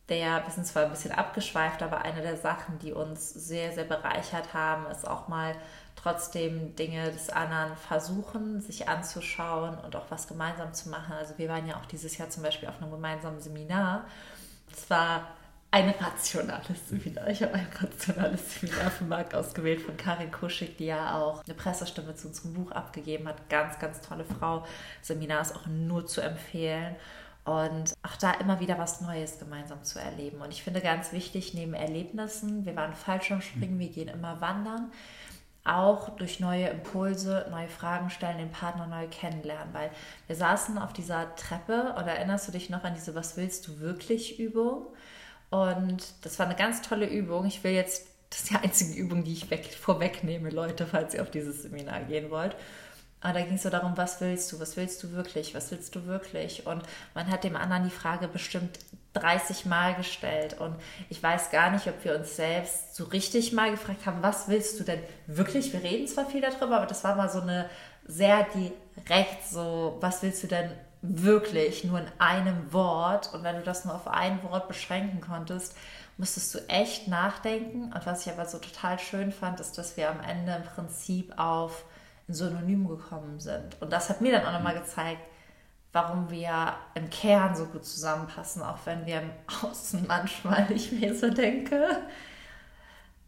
der, wir sind zwar ein bisschen abgeschweift, aber eine der Sachen, die uns sehr, sehr bereichert haben, ist auch mal trotzdem Dinge des anderen versuchen, sich anzuschauen und auch was gemeinsam zu machen. Also wir waren ja auch dieses Jahr zum Beispiel auf einem gemeinsamen Seminar. Es war ein rationales Seminar. Ich habe ein rationales Seminar für Marc ausgewählt von Karin Kuschig, die ja auch eine Pressestimme zu unserem Buch abgegeben hat. Ganz, ganz tolle Frau. Seminar ist auch nur zu empfehlen. Und auch da immer wieder was Neues gemeinsam zu erleben. Und ich finde ganz wichtig, neben Erlebnissen, wir waren Fallschirmspringen, wir gehen immer wandern, auch durch neue Impulse, neue Fragen stellen, den Partner neu kennenlernen. Weil wir saßen auf dieser Treppe und erinnerst du dich noch an diese Was willst du wirklich Übung? Und das war eine ganz tolle Übung. Ich will jetzt, das ist die einzige Übung, die ich weg, vorwegnehme, Leute, falls ihr auf dieses Seminar gehen wollt. Aber da ging es so darum, was willst du, was willst du wirklich, was willst du wirklich? Und man hat dem anderen die Frage bestimmt 30 Mal gestellt. Und ich weiß gar nicht, ob wir uns selbst so richtig mal gefragt haben, was willst du denn wirklich? Wir reden zwar viel darüber, aber das war mal so eine sehr direkt so, was willst du denn wirklich nur in einem Wort und wenn du das nur auf ein Wort beschränken konntest, musstest du echt nachdenken. Und was ich aber so total schön fand, ist, dass wir am Ende im Prinzip auf ein Synonym gekommen sind. Und das hat mir dann auch nochmal gezeigt, warum wir im Kern so gut zusammenpassen, auch wenn wir im Außen manchmal nicht mehr so denken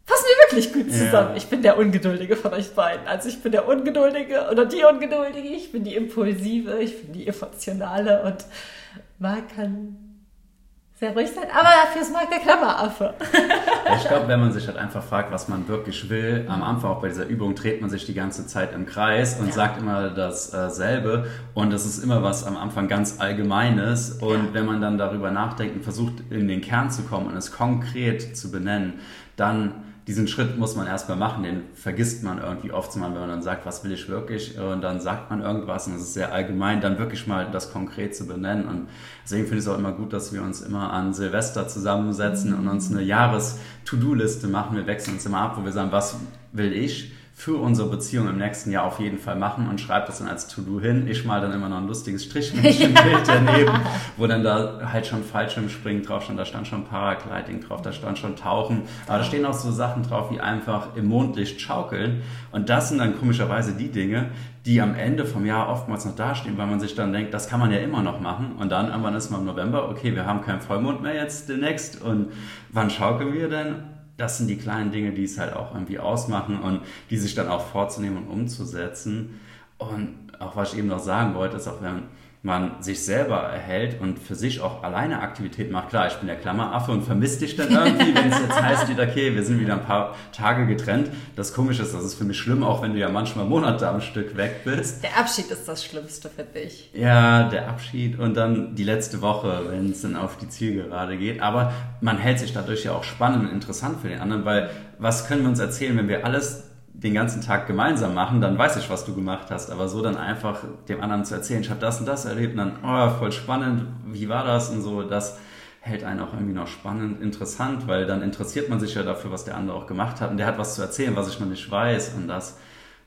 passen wir wirklich gut zusammen. Ja. Ich bin der Ungeduldige von euch beiden. Also ich bin der Ungeduldige oder die Ungeduldige, ich bin die Impulsive, ich bin die Emotionale und Marc kann sehr ruhig sein, aber dafür ist Marc der Klammeraffe. ich glaube, wenn man sich halt einfach fragt, was man wirklich will, am Anfang auch bei dieser Übung dreht man sich die ganze Zeit im Kreis und ja. sagt immer dasselbe und das ist immer was am Anfang ganz Allgemeines und ja. wenn man dann darüber nachdenkt und versucht in den Kern zu kommen und es konkret zu benennen, dann diesen Schritt muss man erstmal machen, den vergisst man irgendwie oft mal, wenn man dann sagt, was will ich wirklich? Und dann sagt man irgendwas und es ist sehr allgemein, dann wirklich mal das konkret zu benennen. Und deswegen finde ich es auch immer gut, dass wir uns immer an Silvester zusammensetzen und uns eine Jahres-To-Do-Liste machen. Wir wechseln uns immer ab, wo wir sagen, was will ich für unsere Beziehung im nächsten Jahr auf jeden Fall machen und schreibe das dann als To-Do hin. Ich mal dann immer noch ein lustiges Strichmännchen-Bild daneben, wo dann da halt schon Fallschirmspringen drauf stand, da stand schon Paragliding drauf, da stand schon Tauchen, aber da stehen auch so Sachen drauf wie einfach im Mondlicht schaukeln und das sind dann komischerweise die Dinge, die am Ende vom Jahr oftmals noch dastehen, weil man sich dann denkt, das kann man ja immer noch machen und dann irgendwann ist man im November, okay, wir haben keinen Vollmond mehr jetzt demnächst und wann schaukeln wir denn? Das sind die kleinen Dinge, die es halt auch irgendwie ausmachen und die sich dann auch vorzunehmen und umzusetzen. Und auch was ich eben noch sagen wollte, ist auch, wenn man sich selber erhält und für sich auch alleine Aktivität macht. Klar, ich bin der Klammeraffe und vermisst dich dann irgendwie, wenn es jetzt heißt, wieder, okay, wir sind wieder ein paar Tage getrennt. Das Komische ist, das ist für mich schlimm, auch wenn du ja manchmal Monate am Stück weg bist. Der Abschied ist das Schlimmste für dich. Ja, der Abschied und dann die letzte Woche, wenn es dann auf die Zielgerade geht. Aber man hält sich dadurch ja auch spannend und interessant für den anderen, weil was können wir uns erzählen, wenn wir alles den ganzen Tag gemeinsam machen, dann weiß ich, was du gemacht hast. Aber so dann einfach dem anderen zu erzählen, ich habe das und das erlebt und dann, oh, voll spannend, wie war das und so, das hält einen auch irgendwie noch spannend, interessant, weil dann interessiert man sich ja dafür, was der andere auch gemacht hat. Und der hat was zu erzählen, was ich noch nicht weiß. Und das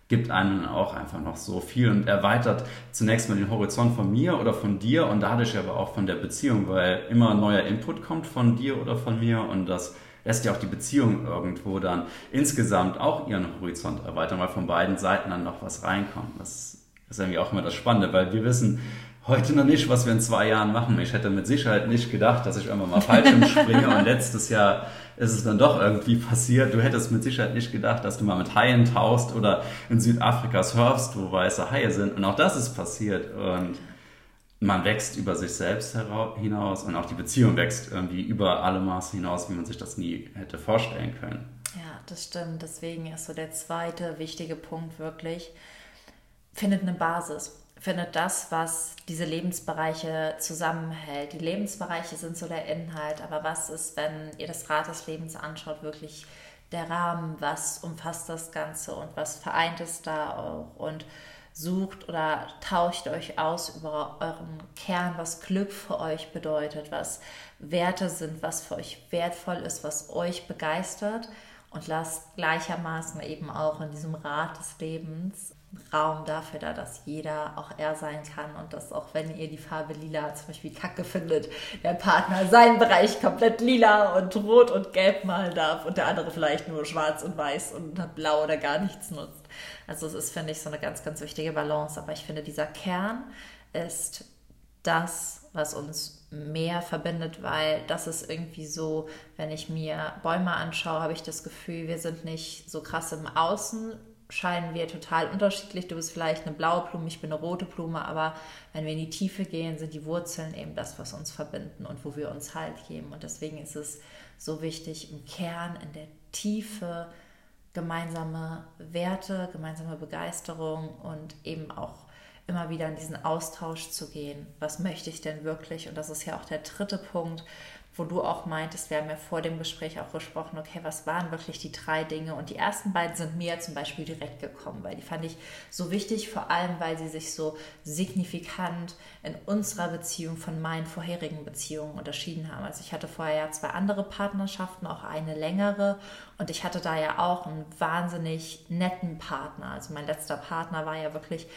gibt einem auch einfach noch so viel und erweitert zunächst mal den Horizont von mir oder von dir. Und dadurch aber auch von der Beziehung, weil immer neuer Input kommt von dir oder von mir. Und das lässt ja auch die Beziehung irgendwo dann insgesamt auch ihren Horizont erweitern, weil von beiden Seiten dann noch was reinkommt. Das ist irgendwie auch immer das Spannende, weil wir wissen heute noch nicht, was wir in zwei Jahren machen. Ich hätte mit Sicherheit nicht gedacht, dass ich irgendwann mal Fallschirm springe und letztes Jahr ist es dann doch irgendwie passiert. Du hättest mit Sicherheit nicht gedacht, dass du mal mit Haien tauchst oder in Südafrika surfst, wo weiße Haie sind. Und auch das ist passiert. Und man wächst über sich selbst hinaus und auch die Beziehung wächst irgendwie über alle Maße hinaus, wie man sich das nie hätte vorstellen können. Ja, das stimmt. Deswegen ist so der zweite wichtige Punkt wirklich, findet eine Basis. Findet das, was diese Lebensbereiche zusammenhält. Die Lebensbereiche sind so der Inhalt, aber was ist, wenn ihr das Rad des Lebens anschaut, wirklich der Rahmen, was umfasst das Ganze und was vereint es da auch und sucht oder tauscht euch aus über euren Kern, was Glück für euch bedeutet, was Werte sind, was für euch wertvoll ist, was euch begeistert. Und lasst gleichermaßen eben auch in diesem Rad des Lebens Raum dafür da, dass jeder auch er sein kann und dass auch wenn ihr die Farbe lila zum Beispiel kacke findet, der Partner seinen Bereich komplett lila und rot und gelb malen darf und der andere vielleicht nur schwarz und weiß und blau oder gar nichts nutzt. Also es ist, finde ich, so eine ganz, ganz wichtige Balance. Aber ich finde, dieser Kern ist das, was uns mehr verbindet, weil das ist irgendwie so, wenn ich mir Bäume anschaue, habe ich das Gefühl, wir sind nicht so krass im Außen, scheinen wir total unterschiedlich. Du bist vielleicht eine blaue Blume, ich bin eine rote Blume, aber wenn wir in die Tiefe gehen, sind die Wurzeln eben das, was uns verbinden und wo wir uns Halt geben. Und deswegen ist es so wichtig, im Kern, in der Tiefe, gemeinsame Werte, gemeinsame Begeisterung und eben auch immer wieder in diesen Austausch zu gehen. Was möchte ich denn wirklich? Und das ist ja auch der dritte Punkt, wo du auch meintest, wir haben ja vor dem Gespräch auch gesprochen, okay, was waren wirklich die drei Dinge? Und die ersten beiden sind mir zum Beispiel direkt gekommen, weil die fand ich so wichtig, vor allem weil sie sich so signifikant in unserer Beziehung von meinen vorherigen Beziehungen unterschieden haben. Also ich hatte vorher ja zwei andere Partnerschaften, auch eine längere. Und ich hatte da ja auch einen wahnsinnig netten Partner. Also mein letzter Partner war ja wirklich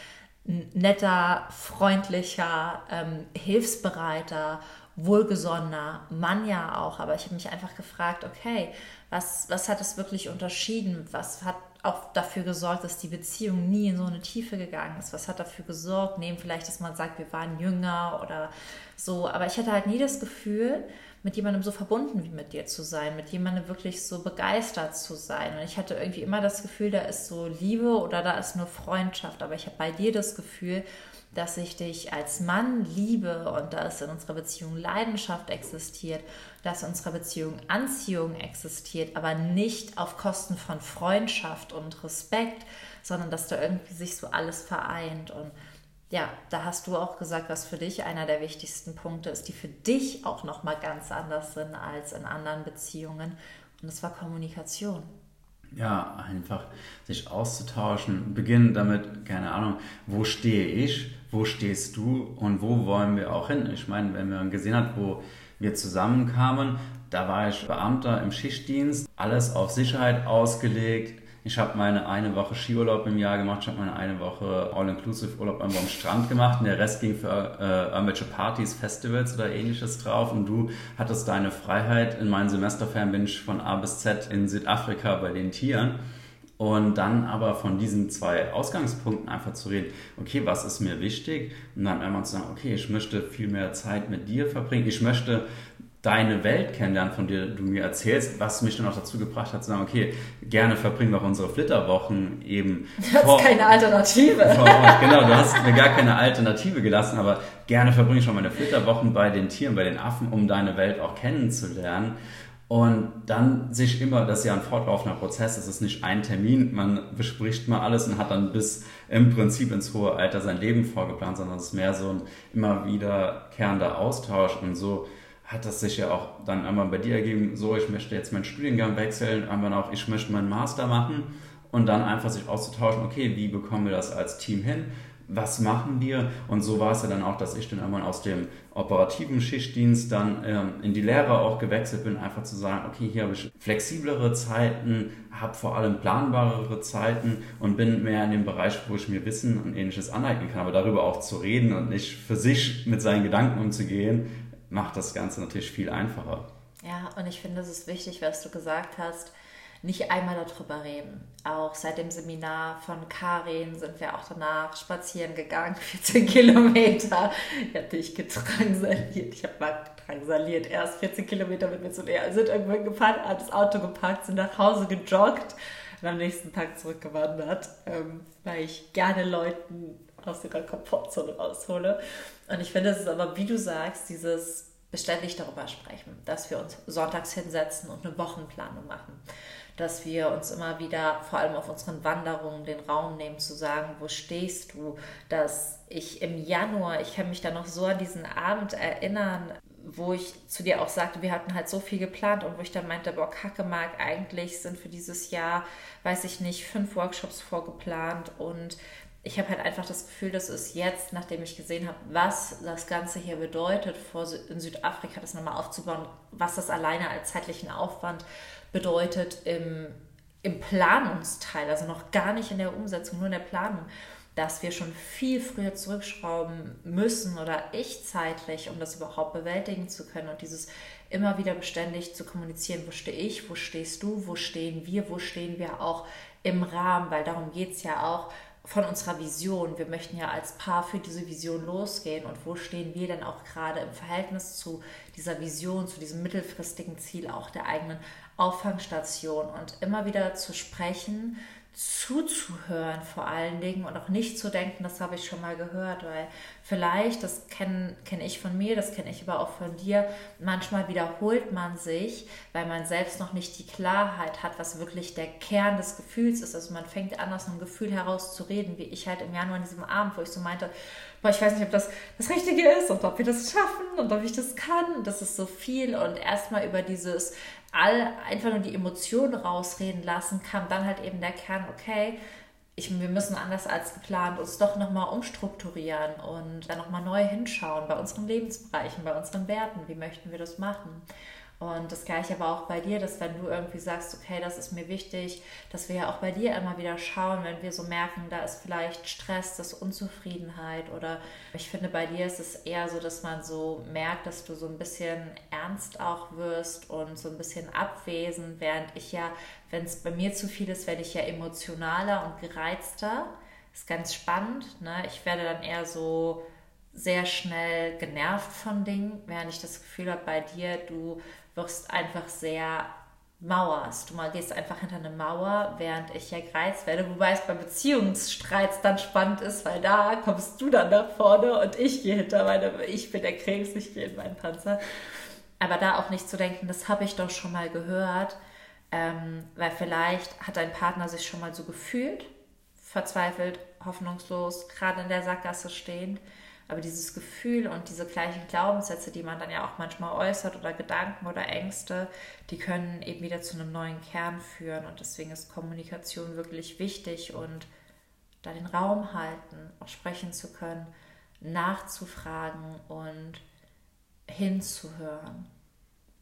netter, freundlicher, ähm, hilfsbereiter wohlgesonnener Mann ja auch, aber ich habe mich einfach gefragt, okay, was, was hat es wirklich unterschieden? Was hat auch dafür gesorgt, dass die Beziehung nie in so eine Tiefe gegangen ist? Was hat dafür gesorgt? Neben vielleicht, dass man sagt, wir waren jünger oder so, aber ich hatte halt nie das Gefühl, mit jemandem so verbunden wie mit dir zu sein, mit jemandem wirklich so begeistert zu sein. Und ich hatte irgendwie immer das Gefühl, da ist so Liebe oder da ist nur Freundschaft. Aber ich habe bei dir das Gefühl, dass ich dich als Mann liebe und dass in unserer Beziehung Leidenschaft existiert, dass in unserer Beziehung Anziehung existiert, aber nicht auf Kosten von Freundschaft und Respekt, sondern dass da irgendwie sich so alles vereint. Und ja, da hast du auch gesagt, was für dich einer der wichtigsten Punkte ist, die für dich auch nochmal ganz anders sind als in anderen Beziehungen. Und das war Kommunikation. Ja, einfach sich auszutauschen, beginnen damit, keine Ahnung, wo stehe ich, wo stehst du und wo wollen wir auch hin? Ich meine, wenn man gesehen hat, wo wir zusammenkamen, da war ich Beamter im Schichtdienst, alles auf Sicherheit ausgelegt, ich habe meine eine Woche Skiurlaub im Jahr gemacht, ich habe meine eine Woche All-Inclusive-Urlaub am Strand gemacht und der Rest ging für äh, irgendwelche Partys, Festivals oder ähnliches drauf und du hattest deine Freiheit. In meinen Semesterferien bin ich von A bis Z in Südafrika bei den Tieren. Und dann aber von diesen zwei Ausgangspunkten einfach zu reden, okay, was ist mir wichtig? Und dann einmal zu sagen, okay, ich möchte viel mehr Zeit mit dir verbringen. Ich möchte deine Welt kennenlernen, von der du mir erzählst, was mich dann auch dazu gebracht hat, zu sagen, okay, gerne verbringen wir auch unsere Flitterwochen eben. Du hast keine Alternative. Genau, du hast mir gar keine Alternative gelassen, aber gerne verbringe ich schon meine Flitterwochen bei den Tieren, bei den Affen, um deine Welt auch kennenzulernen. Und dann sich immer, das ist ja ein fortlaufender Prozess, das ist nicht ein Termin, man bespricht mal alles und hat dann bis im Prinzip ins hohe Alter sein Leben vorgeplant, sondern es ist mehr so ein immer wiederkehrender Austausch und so hat das sich ja auch dann einmal bei dir ergeben, so ich möchte jetzt meinen Studiengang wechseln, einmal auch ich möchte meinen Master machen und dann einfach sich auszutauschen, okay, wie bekommen wir das als Team hin? Was machen wir? Und so war es ja dann auch, dass ich dann einmal aus dem operativen Schichtdienst dann ähm, in die Lehre auch gewechselt bin, einfach zu sagen, okay, hier habe ich flexiblere Zeiten, habe vor allem planbarere Zeiten und bin mehr in dem Bereich, wo ich mir Wissen und ähnliches aneignen kann, aber darüber auch zu reden und nicht für sich mit seinen Gedanken umzugehen, macht das Ganze natürlich viel einfacher. Ja, und ich finde, es ist wichtig, was du gesagt hast, nicht einmal darüber reden. Auch seit dem Seminar von Karin sind wir auch danach spazieren gegangen, 14 Kilometer. Ich hatte dich getransaliert. Ich habe mal drangsaliert. Erst 14 Kilometer mit mir zu näher. Sind irgendwann gefahren, hat das Auto geparkt, sind nach Hause gejoggt und am nächsten Tag zurückgewandert, ähm, weil ich gerne Leuten aus ihrer Komfortzone raushole. Und ich finde, es ist aber, wie du sagst, dieses beständig darüber sprechen, dass wir uns sonntags hinsetzen und eine Wochenplanung machen, dass wir uns immer wieder, vor allem auf unseren Wanderungen, den Raum nehmen, zu sagen, wo stehst du, dass ich im Januar, ich kann mich da noch so an diesen Abend erinnern, wo ich zu dir auch sagte, wir hatten halt so viel geplant und wo ich dann meinte, boah, Kacke mag, eigentlich sind für dieses Jahr, weiß ich nicht, fünf Workshops vorgeplant und ich habe halt einfach das Gefühl, dass es jetzt, nachdem ich gesehen habe, was das Ganze hier bedeutet, in Südafrika das nochmal aufzubauen, was das alleine als zeitlichen Aufwand bedeutet im, im Planungsteil, also noch gar nicht in der Umsetzung, nur in der Planung, dass wir schon viel früher zurückschrauben müssen oder ich zeitlich, um das überhaupt bewältigen zu können und dieses immer wieder beständig zu kommunizieren, wo stehe ich, wo stehst du, wo stehen wir, wo stehen wir auch im Rahmen, weil darum geht es ja auch, von unserer Vision. Wir möchten ja als Paar für diese Vision losgehen und wo stehen wir denn auch gerade im Verhältnis zu dieser Vision, zu diesem mittelfristigen Ziel auch der eigenen Auffangstation und immer wieder zu sprechen, zuzuhören vor allen Dingen und auch nicht zu denken, das habe ich schon mal gehört, weil vielleicht, das kenne kenn ich von mir, das kenne ich aber auch von dir, manchmal wiederholt man sich, weil man selbst noch nicht die Klarheit hat, was wirklich der Kern des Gefühls ist. Also man fängt an, aus einem Gefühl heraus zu reden, wie ich halt im Januar an diesem Abend, wo ich so meinte, boah, ich weiß nicht, ob das das Richtige ist und ob wir das schaffen und ob ich das kann. Das ist so viel und erstmal über dieses all einfach nur die Emotionen rausreden lassen, kam dann halt eben der Kern, okay, ich, wir müssen anders als geplant uns doch nochmal umstrukturieren und dann nochmal neu hinschauen bei unseren Lebensbereichen, bei unseren Werten. Wie möchten wir das machen? Und das gleiche aber auch bei dir, dass wenn du irgendwie sagst, okay, das ist mir wichtig, dass wir ja auch bei dir immer wieder schauen, wenn wir so merken, da ist vielleicht Stress, das ist Unzufriedenheit oder ich finde bei dir ist es eher so, dass man so merkt, dass du so ein bisschen ernst auch wirst und so ein bisschen abwesend, während ich ja, wenn es bei mir zu viel ist, werde ich ja emotionaler und gereizter. Ist ganz spannend. Ne? Ich werde dann eher so sehr schnell genervt von Dingen, während ich das Gefühl habe, bei dir, du wirst einfach sehr mauerst. Du mal gehst einfach hinter eine Mauer, während ich ja gereizt werde. Wobei es bei Beziehungsstreits dann spannend ist, weil da kommst du dann nach vorne und ich gehe hinter meine, ich bin der Krebs, ich gehe in meinen Panzer. Aber da auch nicht zu denken, das habe ich doch schon mal gehört, ähm, weil vielleicht hat dein Partner sich schon mal so gefühlt, verzweifelt, hoffnungslos, gerade in der Sackgasse stehend. Aber dieses Gefühl und diese gleichen Glaubenssätze, die man dann ja auch manchmal äußert oder Gedanken oder Ängste, die können eben wieder zu einem neuen Kern führen. Und deswegen ist Kommunikation wirklich wichtig und da den Raum halten, auch sprechen zu können, nachzufragen und hinzuhören.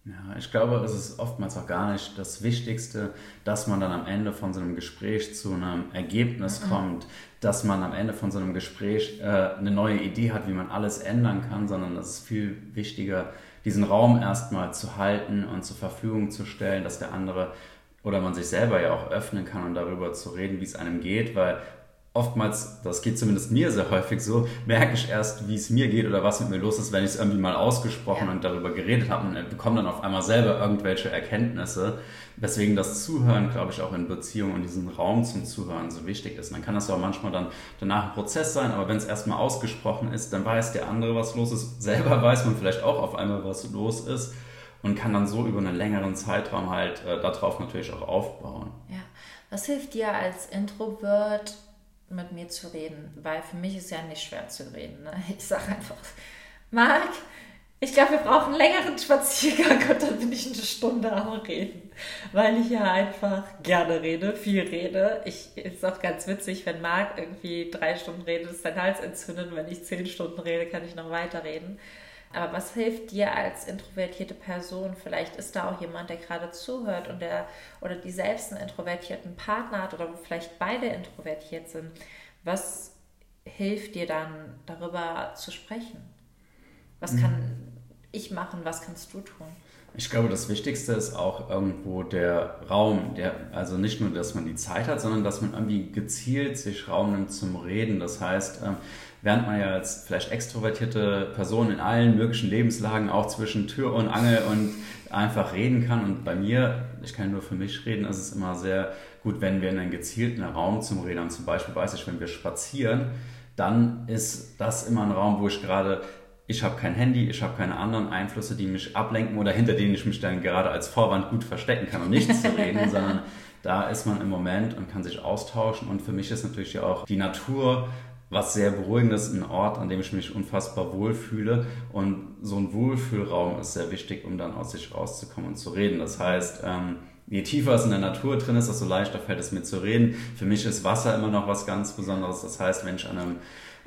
Ja, ich glaube, es ist oftmals auch gar nicht das Wichtigste, dass man dann am Ende von so einem Gespräch zu einem Ergebnis mhm. kommt, dass man am Ende von so einem Gespräch äh, eine neue Idee hat, wie man alles ändern kann, sondern es ist viel wichtiger, diesen Raum erstmal zu halten und zur Verfügung zu stellen, dass der andere oder man sich selber ja auch öffnen kann und darüber zu reden, wie es einem geht, weil oftmals, das geht zumindest mir sehr häufig so, merke ich erst, wie es mir geht oder was mit mir los ist, wenn ich es irgendwie mal ausgesprochen ja. und darüber geredet habe und bekomme dann auf einmal selber irgendwelche Erkenntnisse. Weswegen das Zuhören, glaube ich, auch in Beziehungen und diesen Raum zum Zuhören so wichtig ist. dann kann das ja auch manchmal dann danach ein Prozess sein, aber wenn es erstmal ausgesprochen ist, dann weiß der andere, was los ist. Selber weiß man vielleicht auch auf einmal, was los ist und kann dann so über einen längeren Zeitraum halt äh, darauf natürlich auch aufbauen. Ja. Was hilft dir als Introvert mit mir zu reden, weil für mich ist ja nicht schwer zu reden. Ne? Ich sage einfach, Marc, ich glaube, wir brauchen einen längeren Spaziergang und dann bin ich eine Stunde am Reden, weil ich ja einfach gerne rede, viel rede. Ich ist auch ganz witzig, wenn Marc irgendwie drei Stunden redet, ist sein Hals entzündet. Wenn ich zehn Stunden rede, kann ich noch weiterreden. Aber was hilft dir als introvertierte Person? Vielleicht ist da auch jemand, der gerade zuhört und der oder die selbst einen introvertierten Partner hat oder wo vielleicht beide introvertiert sind. Was hilft dir dann, darüber zu sprechen? Was mhm. kann ich machen? Was kannst du tun? Ich glaube, das Wichtigste ist auch irgendwo der Raum, der, also nicht nur, dass man die Zeit hat, sondern dass man irgendwie gezielt sich Raum nimmt zum Reden. Das heißt, ähm, während man ja als vielleicht extrovertierte Person in allen möglichen Lebenslagen auch zwischen Tür und Angel und einfach reden kann. Und bei mir, ich kann nur für mich reden, ist es immer sehr gut, wenn wir in einen gezielten Raum zum Reden haben. Zum Beispiel weiß ich, wenn wir spazieren, dann ist das immer ein Raum, wo ich gerade ich habe kein Handy, ich habe keine anderen Einflüsse, die mich ablenken oder hinter denen ich mich dann gerade als Vorwand gut verstecken kann, um nichts zu reden, sondern da ist man im Moment und kann sich austauschen. Und für mich ist natürlich auch die Natur was sehr beruhigendes, ein Ort, an dem ich mich unfassbar wohlfühle. Und so ein Wohlfühlraum ist sehr wichtig, um dann aus sich rauszukommen und zu reden. Das heißt, ähm, je tiefer es in der Natur drin ist, desto leichter fällt es mir zu reden. Für mich ist Wasser immer noch was ganz Besonderes. Das heißt, wenn ich an einem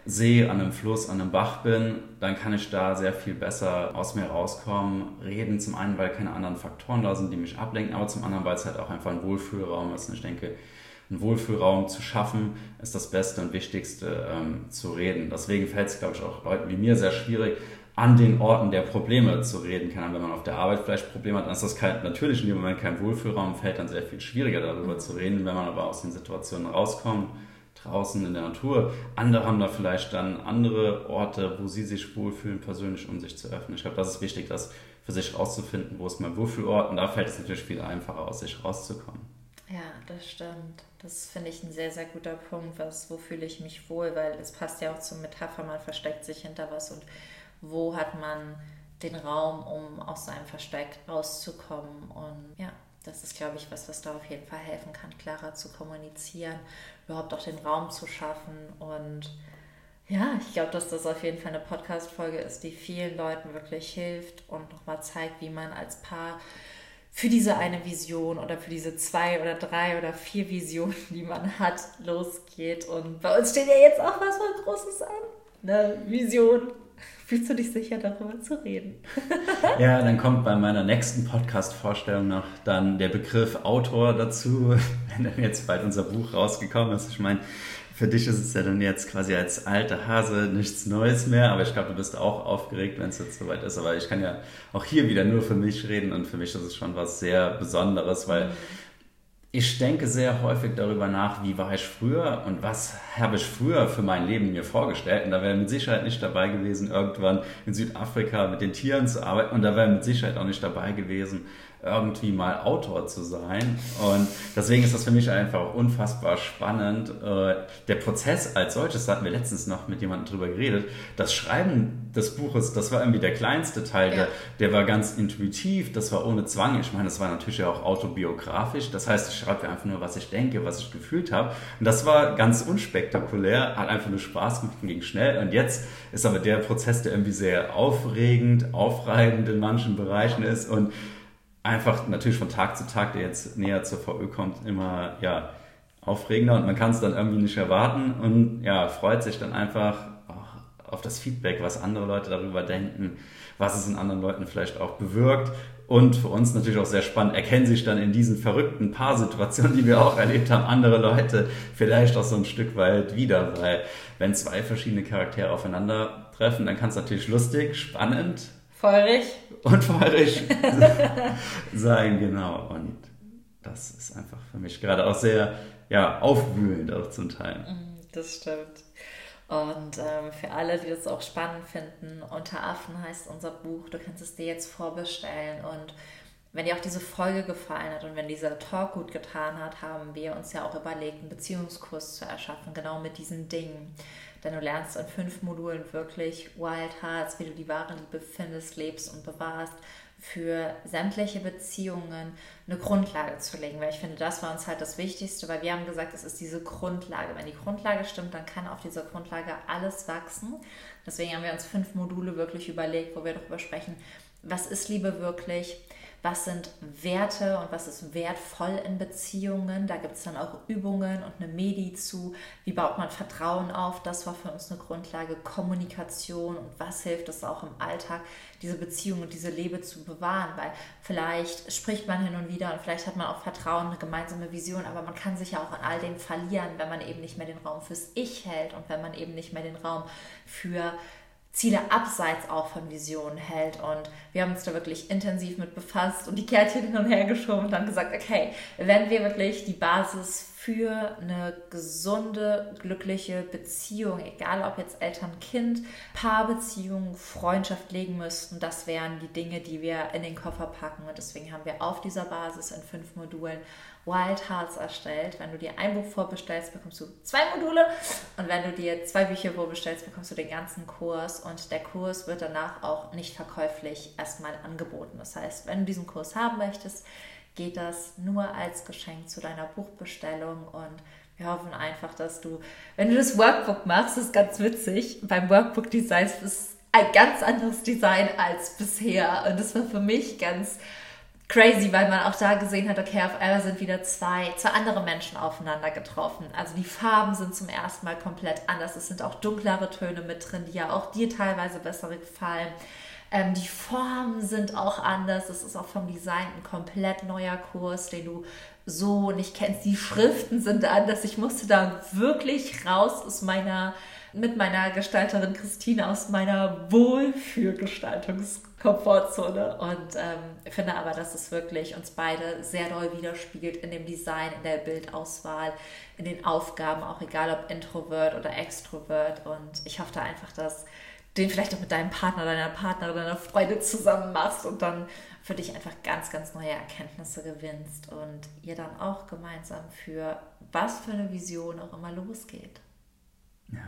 See, an einem Fluss, an einem Bach bin, dann kann ich da sehr viel besser aus mir rauskommen, reden. Zum einen, weil keine anderen Faktoren da sind, die mich ablenken, aber zum anderen, weil es halt auch einfach ein Wohlfühlraum ist. Und ich denke, einen Wohlfühlraum zu schaffen, ist das Beste und Wichtigste ähm, zu reden. Deswegen fällt es, glaube ich, auch Leuten wie mir sehr schwierig, an den Orten der Probleme zu reden kann. Wenn man auf der Arbeit vielleicht Probleme hat, dann ist das kein, natürlich in dem Moment kein Wohlfühlraum, fällt dann sehr viel schwieriger darüber zu reden. Wenn man aber aus den Situationen rauskommt, draußen in der Natur. Andere haben da vielleicht dann andere Orte, wo sie sich wohlfühlen, persönlich, um sich zu öffnen. Ich glaube, das ist wichtig, das für sich rauszufinden, wo ist mein Wohlfühlort. Und da fällt es natürlich viel einfacher, aus sich rauszukommen. Ja, das stimmt. Das finde ich ein sehr, sehr guter Punkt. Was, wo fühle ich mich wohl? Weil es passt ja auch zur Metapher, man versteckt sich hinter was und wo hat man den Raum, um aus seinem Versteck rauszukommen. Und ja, das ist, glaube ich, was, was da auf jeden Fall helfen kann, klarer zu kommunizieren, überhaupt auch den Raum zu schaffen. Und ja, ich glaube, dass das auf jeden Fall eine Podcast-Folge ist, die vielen Leuten wirklich hilft und nochmal zeigt, wie man als Paar für diese eine Vision oder für diese zwei oder drei oder vier Visionen, die man hat, losgeht. Und bei uns steht ja jetzt auch was voll Großes an. Eine Vision. Fühlst du dich sicher, darüber zu reden? ja, dann kommt bei meiner nächsten Podcast-Vorstellung noch dann der Begriff Autor dazu, wenn dann jetzt bald unser Buch rausgekommen ist. Ich meine, für dich ist es ja dann jetzt quasi als alter Hase nichts Neues mehr, aber ich glaube, du bist auch aufgeregt, wenn es jetzt soweit ist. Aber ich kann ja auch hier wieder nur für mich reden und für mich ist es schon was sehr Besonderes, weil ich denke sehr häufig darüber nach, wie war ich früher und was habe ich früher für mein Leben mir vorgestellt. Und da wäre mit Sicherheit nicht dabei gewesen, irgendwann in Südafrika mit den Tieren zu arbeiten. Und da wäre mit Sicherheit auch nicht dabei gewesen, irgendwie mal Autor zu sein. Und deswegen ist das für mich einfach unfassbar spannend. Äh, der Prozess als solches, da hatten wir letztens noch mit jemandem drüber geredet, das Schreiben des Buches, das war irgendwie der kleinste Teil, ja. der, der war ganz intuitiv, das war ohne Zwang. Ich meine, das war natürlich auch autobiografisch. Das heißt, ich schreibe einfach nur, was ich denke, was ich gefühlt habe. Und das war ganz unspektakulär, hat einfach nur Spaß gemacht und ging schnell. Und jetzt ist aber der Prozess, der irgendwie sehr aufregend, aufreibend in manchen Bereichen ist und einfach natürlich von Tag zu Tag, der jetzt näher zur VÖ kommt, immer ja, aufregender und man kann es dann irgendwie nicht erwarten und ja, freut sich dann einfach auf das Feedback, was andere Leute darüber denken, was es in anderen Leuten vielleicht auch bewirkt. Und für uns natürlich auch sehr spannend, erkennen sich dann in diesen verrückten Paarsituationen, die wir auch erlebt haben, andere Leute vielleicht auch so ein Stück weit wieder, weil wenn zwei verschiedene Charaktere aufeinandertreffen, dann kann es natürlich lustig, spannend, feurig und feurig sein, genau. Und das ist einfach für mich gerade auch sehr ja, aufwühlend auch zum Teil. Mhm, das stimmt. Und ähm, für alle, die das auch spannend finden, Unter Affen heißt unser Buch. Du kannst es dir jetzt vorbestellen. Und wenn dir auch diese Folge gefallen hat und wenn dieser Talk gut getan hat, haben wir uns ja auch überlegt, einen Beziehungskurs zu erschaffen, genau mit diesen Dingen. Denn du lernst in fünf Modulen wirklich Wild Hearts, wie du die wahre Liebe findest, lebst und bewahrst, für sämtliche Beziehungen eine Grundlage zu legen. Weil ich finde, das war uns halt das Wichtigste, weil wir haben gesagt, es ist diese Grundlage. Wenn die Grundlage stimmt, dann kann auf dieser Grundlage alles wachsen. Deswegen haben wir uns fünf Module wirklich überlegt, wo wir darüber sprechen, was ist Liebe wirklich? Was sind Werte und was ist wertvoll in Beziehungen. Da gibt es dann auch Übungen und eine Medi zu. Wie baut man Vertrauen auf? Das war für uns eine Grundlage. Kommunikation und was hilft es auch im Alltag, diese Beziehung und diese Liebe zu bewahren? Weil vielleicht spricht man hin und wieder und vielleicht hat man auch Vertrauen, eine gemeinsame Vision, aber man kann sich ja auch an all dem verlieren, wenn man eben nicht mehr den Raum fürs Ich hält und wenn man eben nicht mehr den Raum für Ziele abseits auch von Visionen hält. Und wir haben uns da wirklich intensiv mit befasst und die Kärtchen hin und her geschoben und dann gesagt, okay, wenn wir wirklich die Basis für eine gesunde, glückliche Beziehung, egal ob jetzt Eltern-Kind, Paarbeziehung, Freundschaft legen müssten, das wären die Dinge, die wir in den Koffer packen. Und deswegen haben wir auf dieser Basis in fünf Modulen Wild Hearts erstellt. Wenn du dir ein Buch vorbestellst, bekommst du zwei Module. Und wenn du dir zwei Bücher vorbestellst, bekommst du den ganzen Kurs. Und der Kurs wird danach auch nicht verkäuflich erstmal angeboten. Das heißt, wenn du diesen Kurs haben möchtest, geht das nur als Geschenk zu deiner Buchbestellung. Und wir hoffen einfach, dass du, wenn du das Workbook machst, das ist ganz witzig, beim Workbook Design ist ein ganz anderes Design als bisher. Und das war für mich ganz crazy, weil man auch da gesehen hat, okay, auf einmal sind wieder zwei, zwei andere Menschen aufeinander getroffen. Also die Farben sind zum ersten Mal komplett anders. Es sind auch dunklere Töne mit drin, die ja auch dir teilweise besser gefallen. Ähm, die Formen sind auch anders. Es ist auch vom Design ein komplett neuer Kurs, den du so nicht kennst. Die Schriften sind anders. Ich musste da wirklich raus aus meiner mit meiner Gestalterin Christine aus meiner Wohlfühlgestaltungskomfortzone und ähm, finde aber, dass es wirklich uns beide sehr doll widerspiegelt in dem Design, in der Bildauswahl, in den Aufgaben, auch egal ob Introvert oder Extrovert und ich hoffe da einfach, dass den vielleicht auch mit deinem Partner, deiner Partnerin, deiner Freundin zusammen machst und dann für dich einfach ganz, ganz neue Erkenntnisse gewinnst und ihr dann auch gemeinsam für was für eine Vision auch immer losgeht. Ja,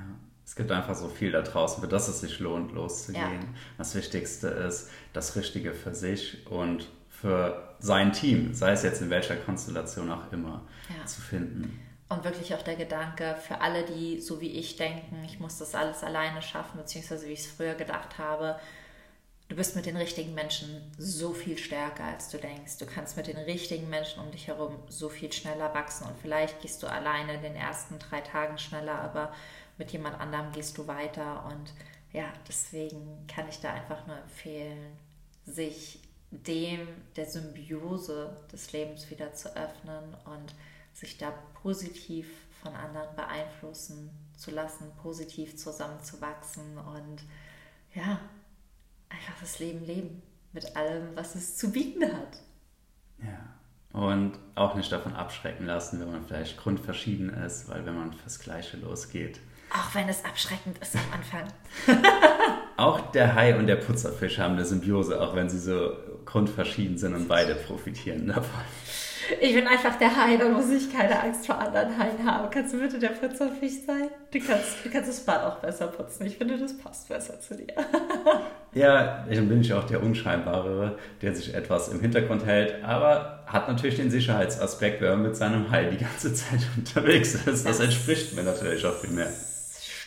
es gibt einfach so viel da draußen, für das es sich lohnt, loszugehen. Ja. Das Wichtigste ist, das Richtige für sich und für sein Team, sei es jetzt in welcher Konstellation auch immer, ja. zu finden. Und wirklich auch der Gedanke für alle, die so wie ich denken, ich muss das alles alleine schaffen, beziehungsweise wie ich es früher gedacht habe, du bist mit den richtigen Menschen so viel stärker, als du denkst. Du kannst mit den richtigen Menschen um dich herum so viel schneller wachsen und vielleicht gehst du alleine in den ersten drei Tagen schneller, aber mit jemand anderem gehst du weiter. Und ja, deswegen kann ich da einfach nur empfehlen, sich dem der Symbiose des Lebens wieder zu öffnen und sich da positiv von anderen beeinflussen zu lassen, positiv zusammenzuwachsen und ja, einfach das Leben leben mit allem, was es zu bieten hat. Ja. Und auch nicht davon abschrecken lassen, wenn man vielleicht grundverschieden ist, weil wenn man fürs Gleiche losgeht, auch wenn es abschreckend ist am Anfang. auch der Hai und der Putzerfisch haben eine Symbiose, auch wenn sie so grundverschieden sind und beide profitieren davon. Ich bin einfach der Hai, da muss ich keine Angst vor anderen Haien haben. Kannst du bitte der Putzerfisch sein? Du kannst, du kannst das Bad auch besser putzen. Ich finde, das passt besser zu dir. ja, dann bin ich auch der Unscheinbarere, der sich etwas im Hintergrund hält, aber hat natürlich den Sicherheitsaspekt, wenn man mit seinem Hai die ganze Zeit unterwegs ist. Das, das entspricht mir natürlich auch viel mehr.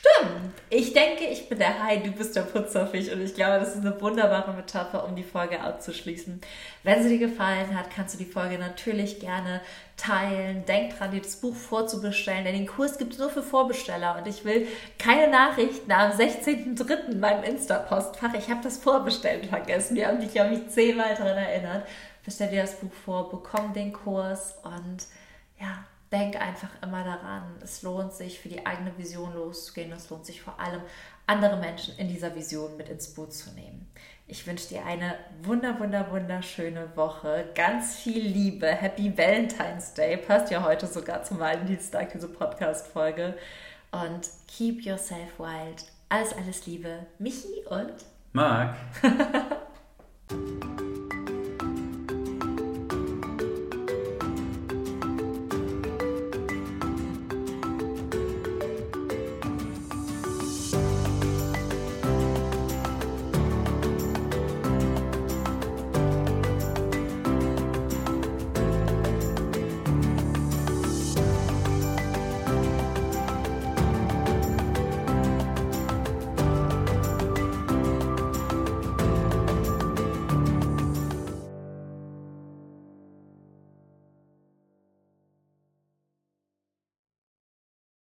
Stimmt. Ich denke, ich bin der Hai, du bist der Putzerfisch und ich glaube, das ist eine wunderbare Metapher, um die Folge abzuschließen. Wenn sie dir gefallen hat, kannst du die Folge natürlich gerne teilen. Denk dran, dir das Buch vorzubestellen, denn den Kurs gibt es nur für Vorbesteller und ich will keine Nachrichten am 16.03. in meinem Insta-Postfach. Ich habe das Vorbestellen vergessen. Wir haben dich, glaube ich, zehnmal daran erinnert. Bestell dir das Buch vor, bekomm den Kurs und ja, denk einfach immer daran, es lohnt sich, für die eigene Vision loszugehen. Es lohnt sich vor allem, andere Menschen in dieser Vision mit ins Boot zu nehmen. Ich wünsche dir eine wunder, wunder, wunderschöne Woche. Ganz viel Liebe. Happy Valentine's Day. Passt ja heute sogar zum Valentinstag, diese Podcast-Folge. Und keep yourself wild. Alles, alles Liebe. Michi und Marc.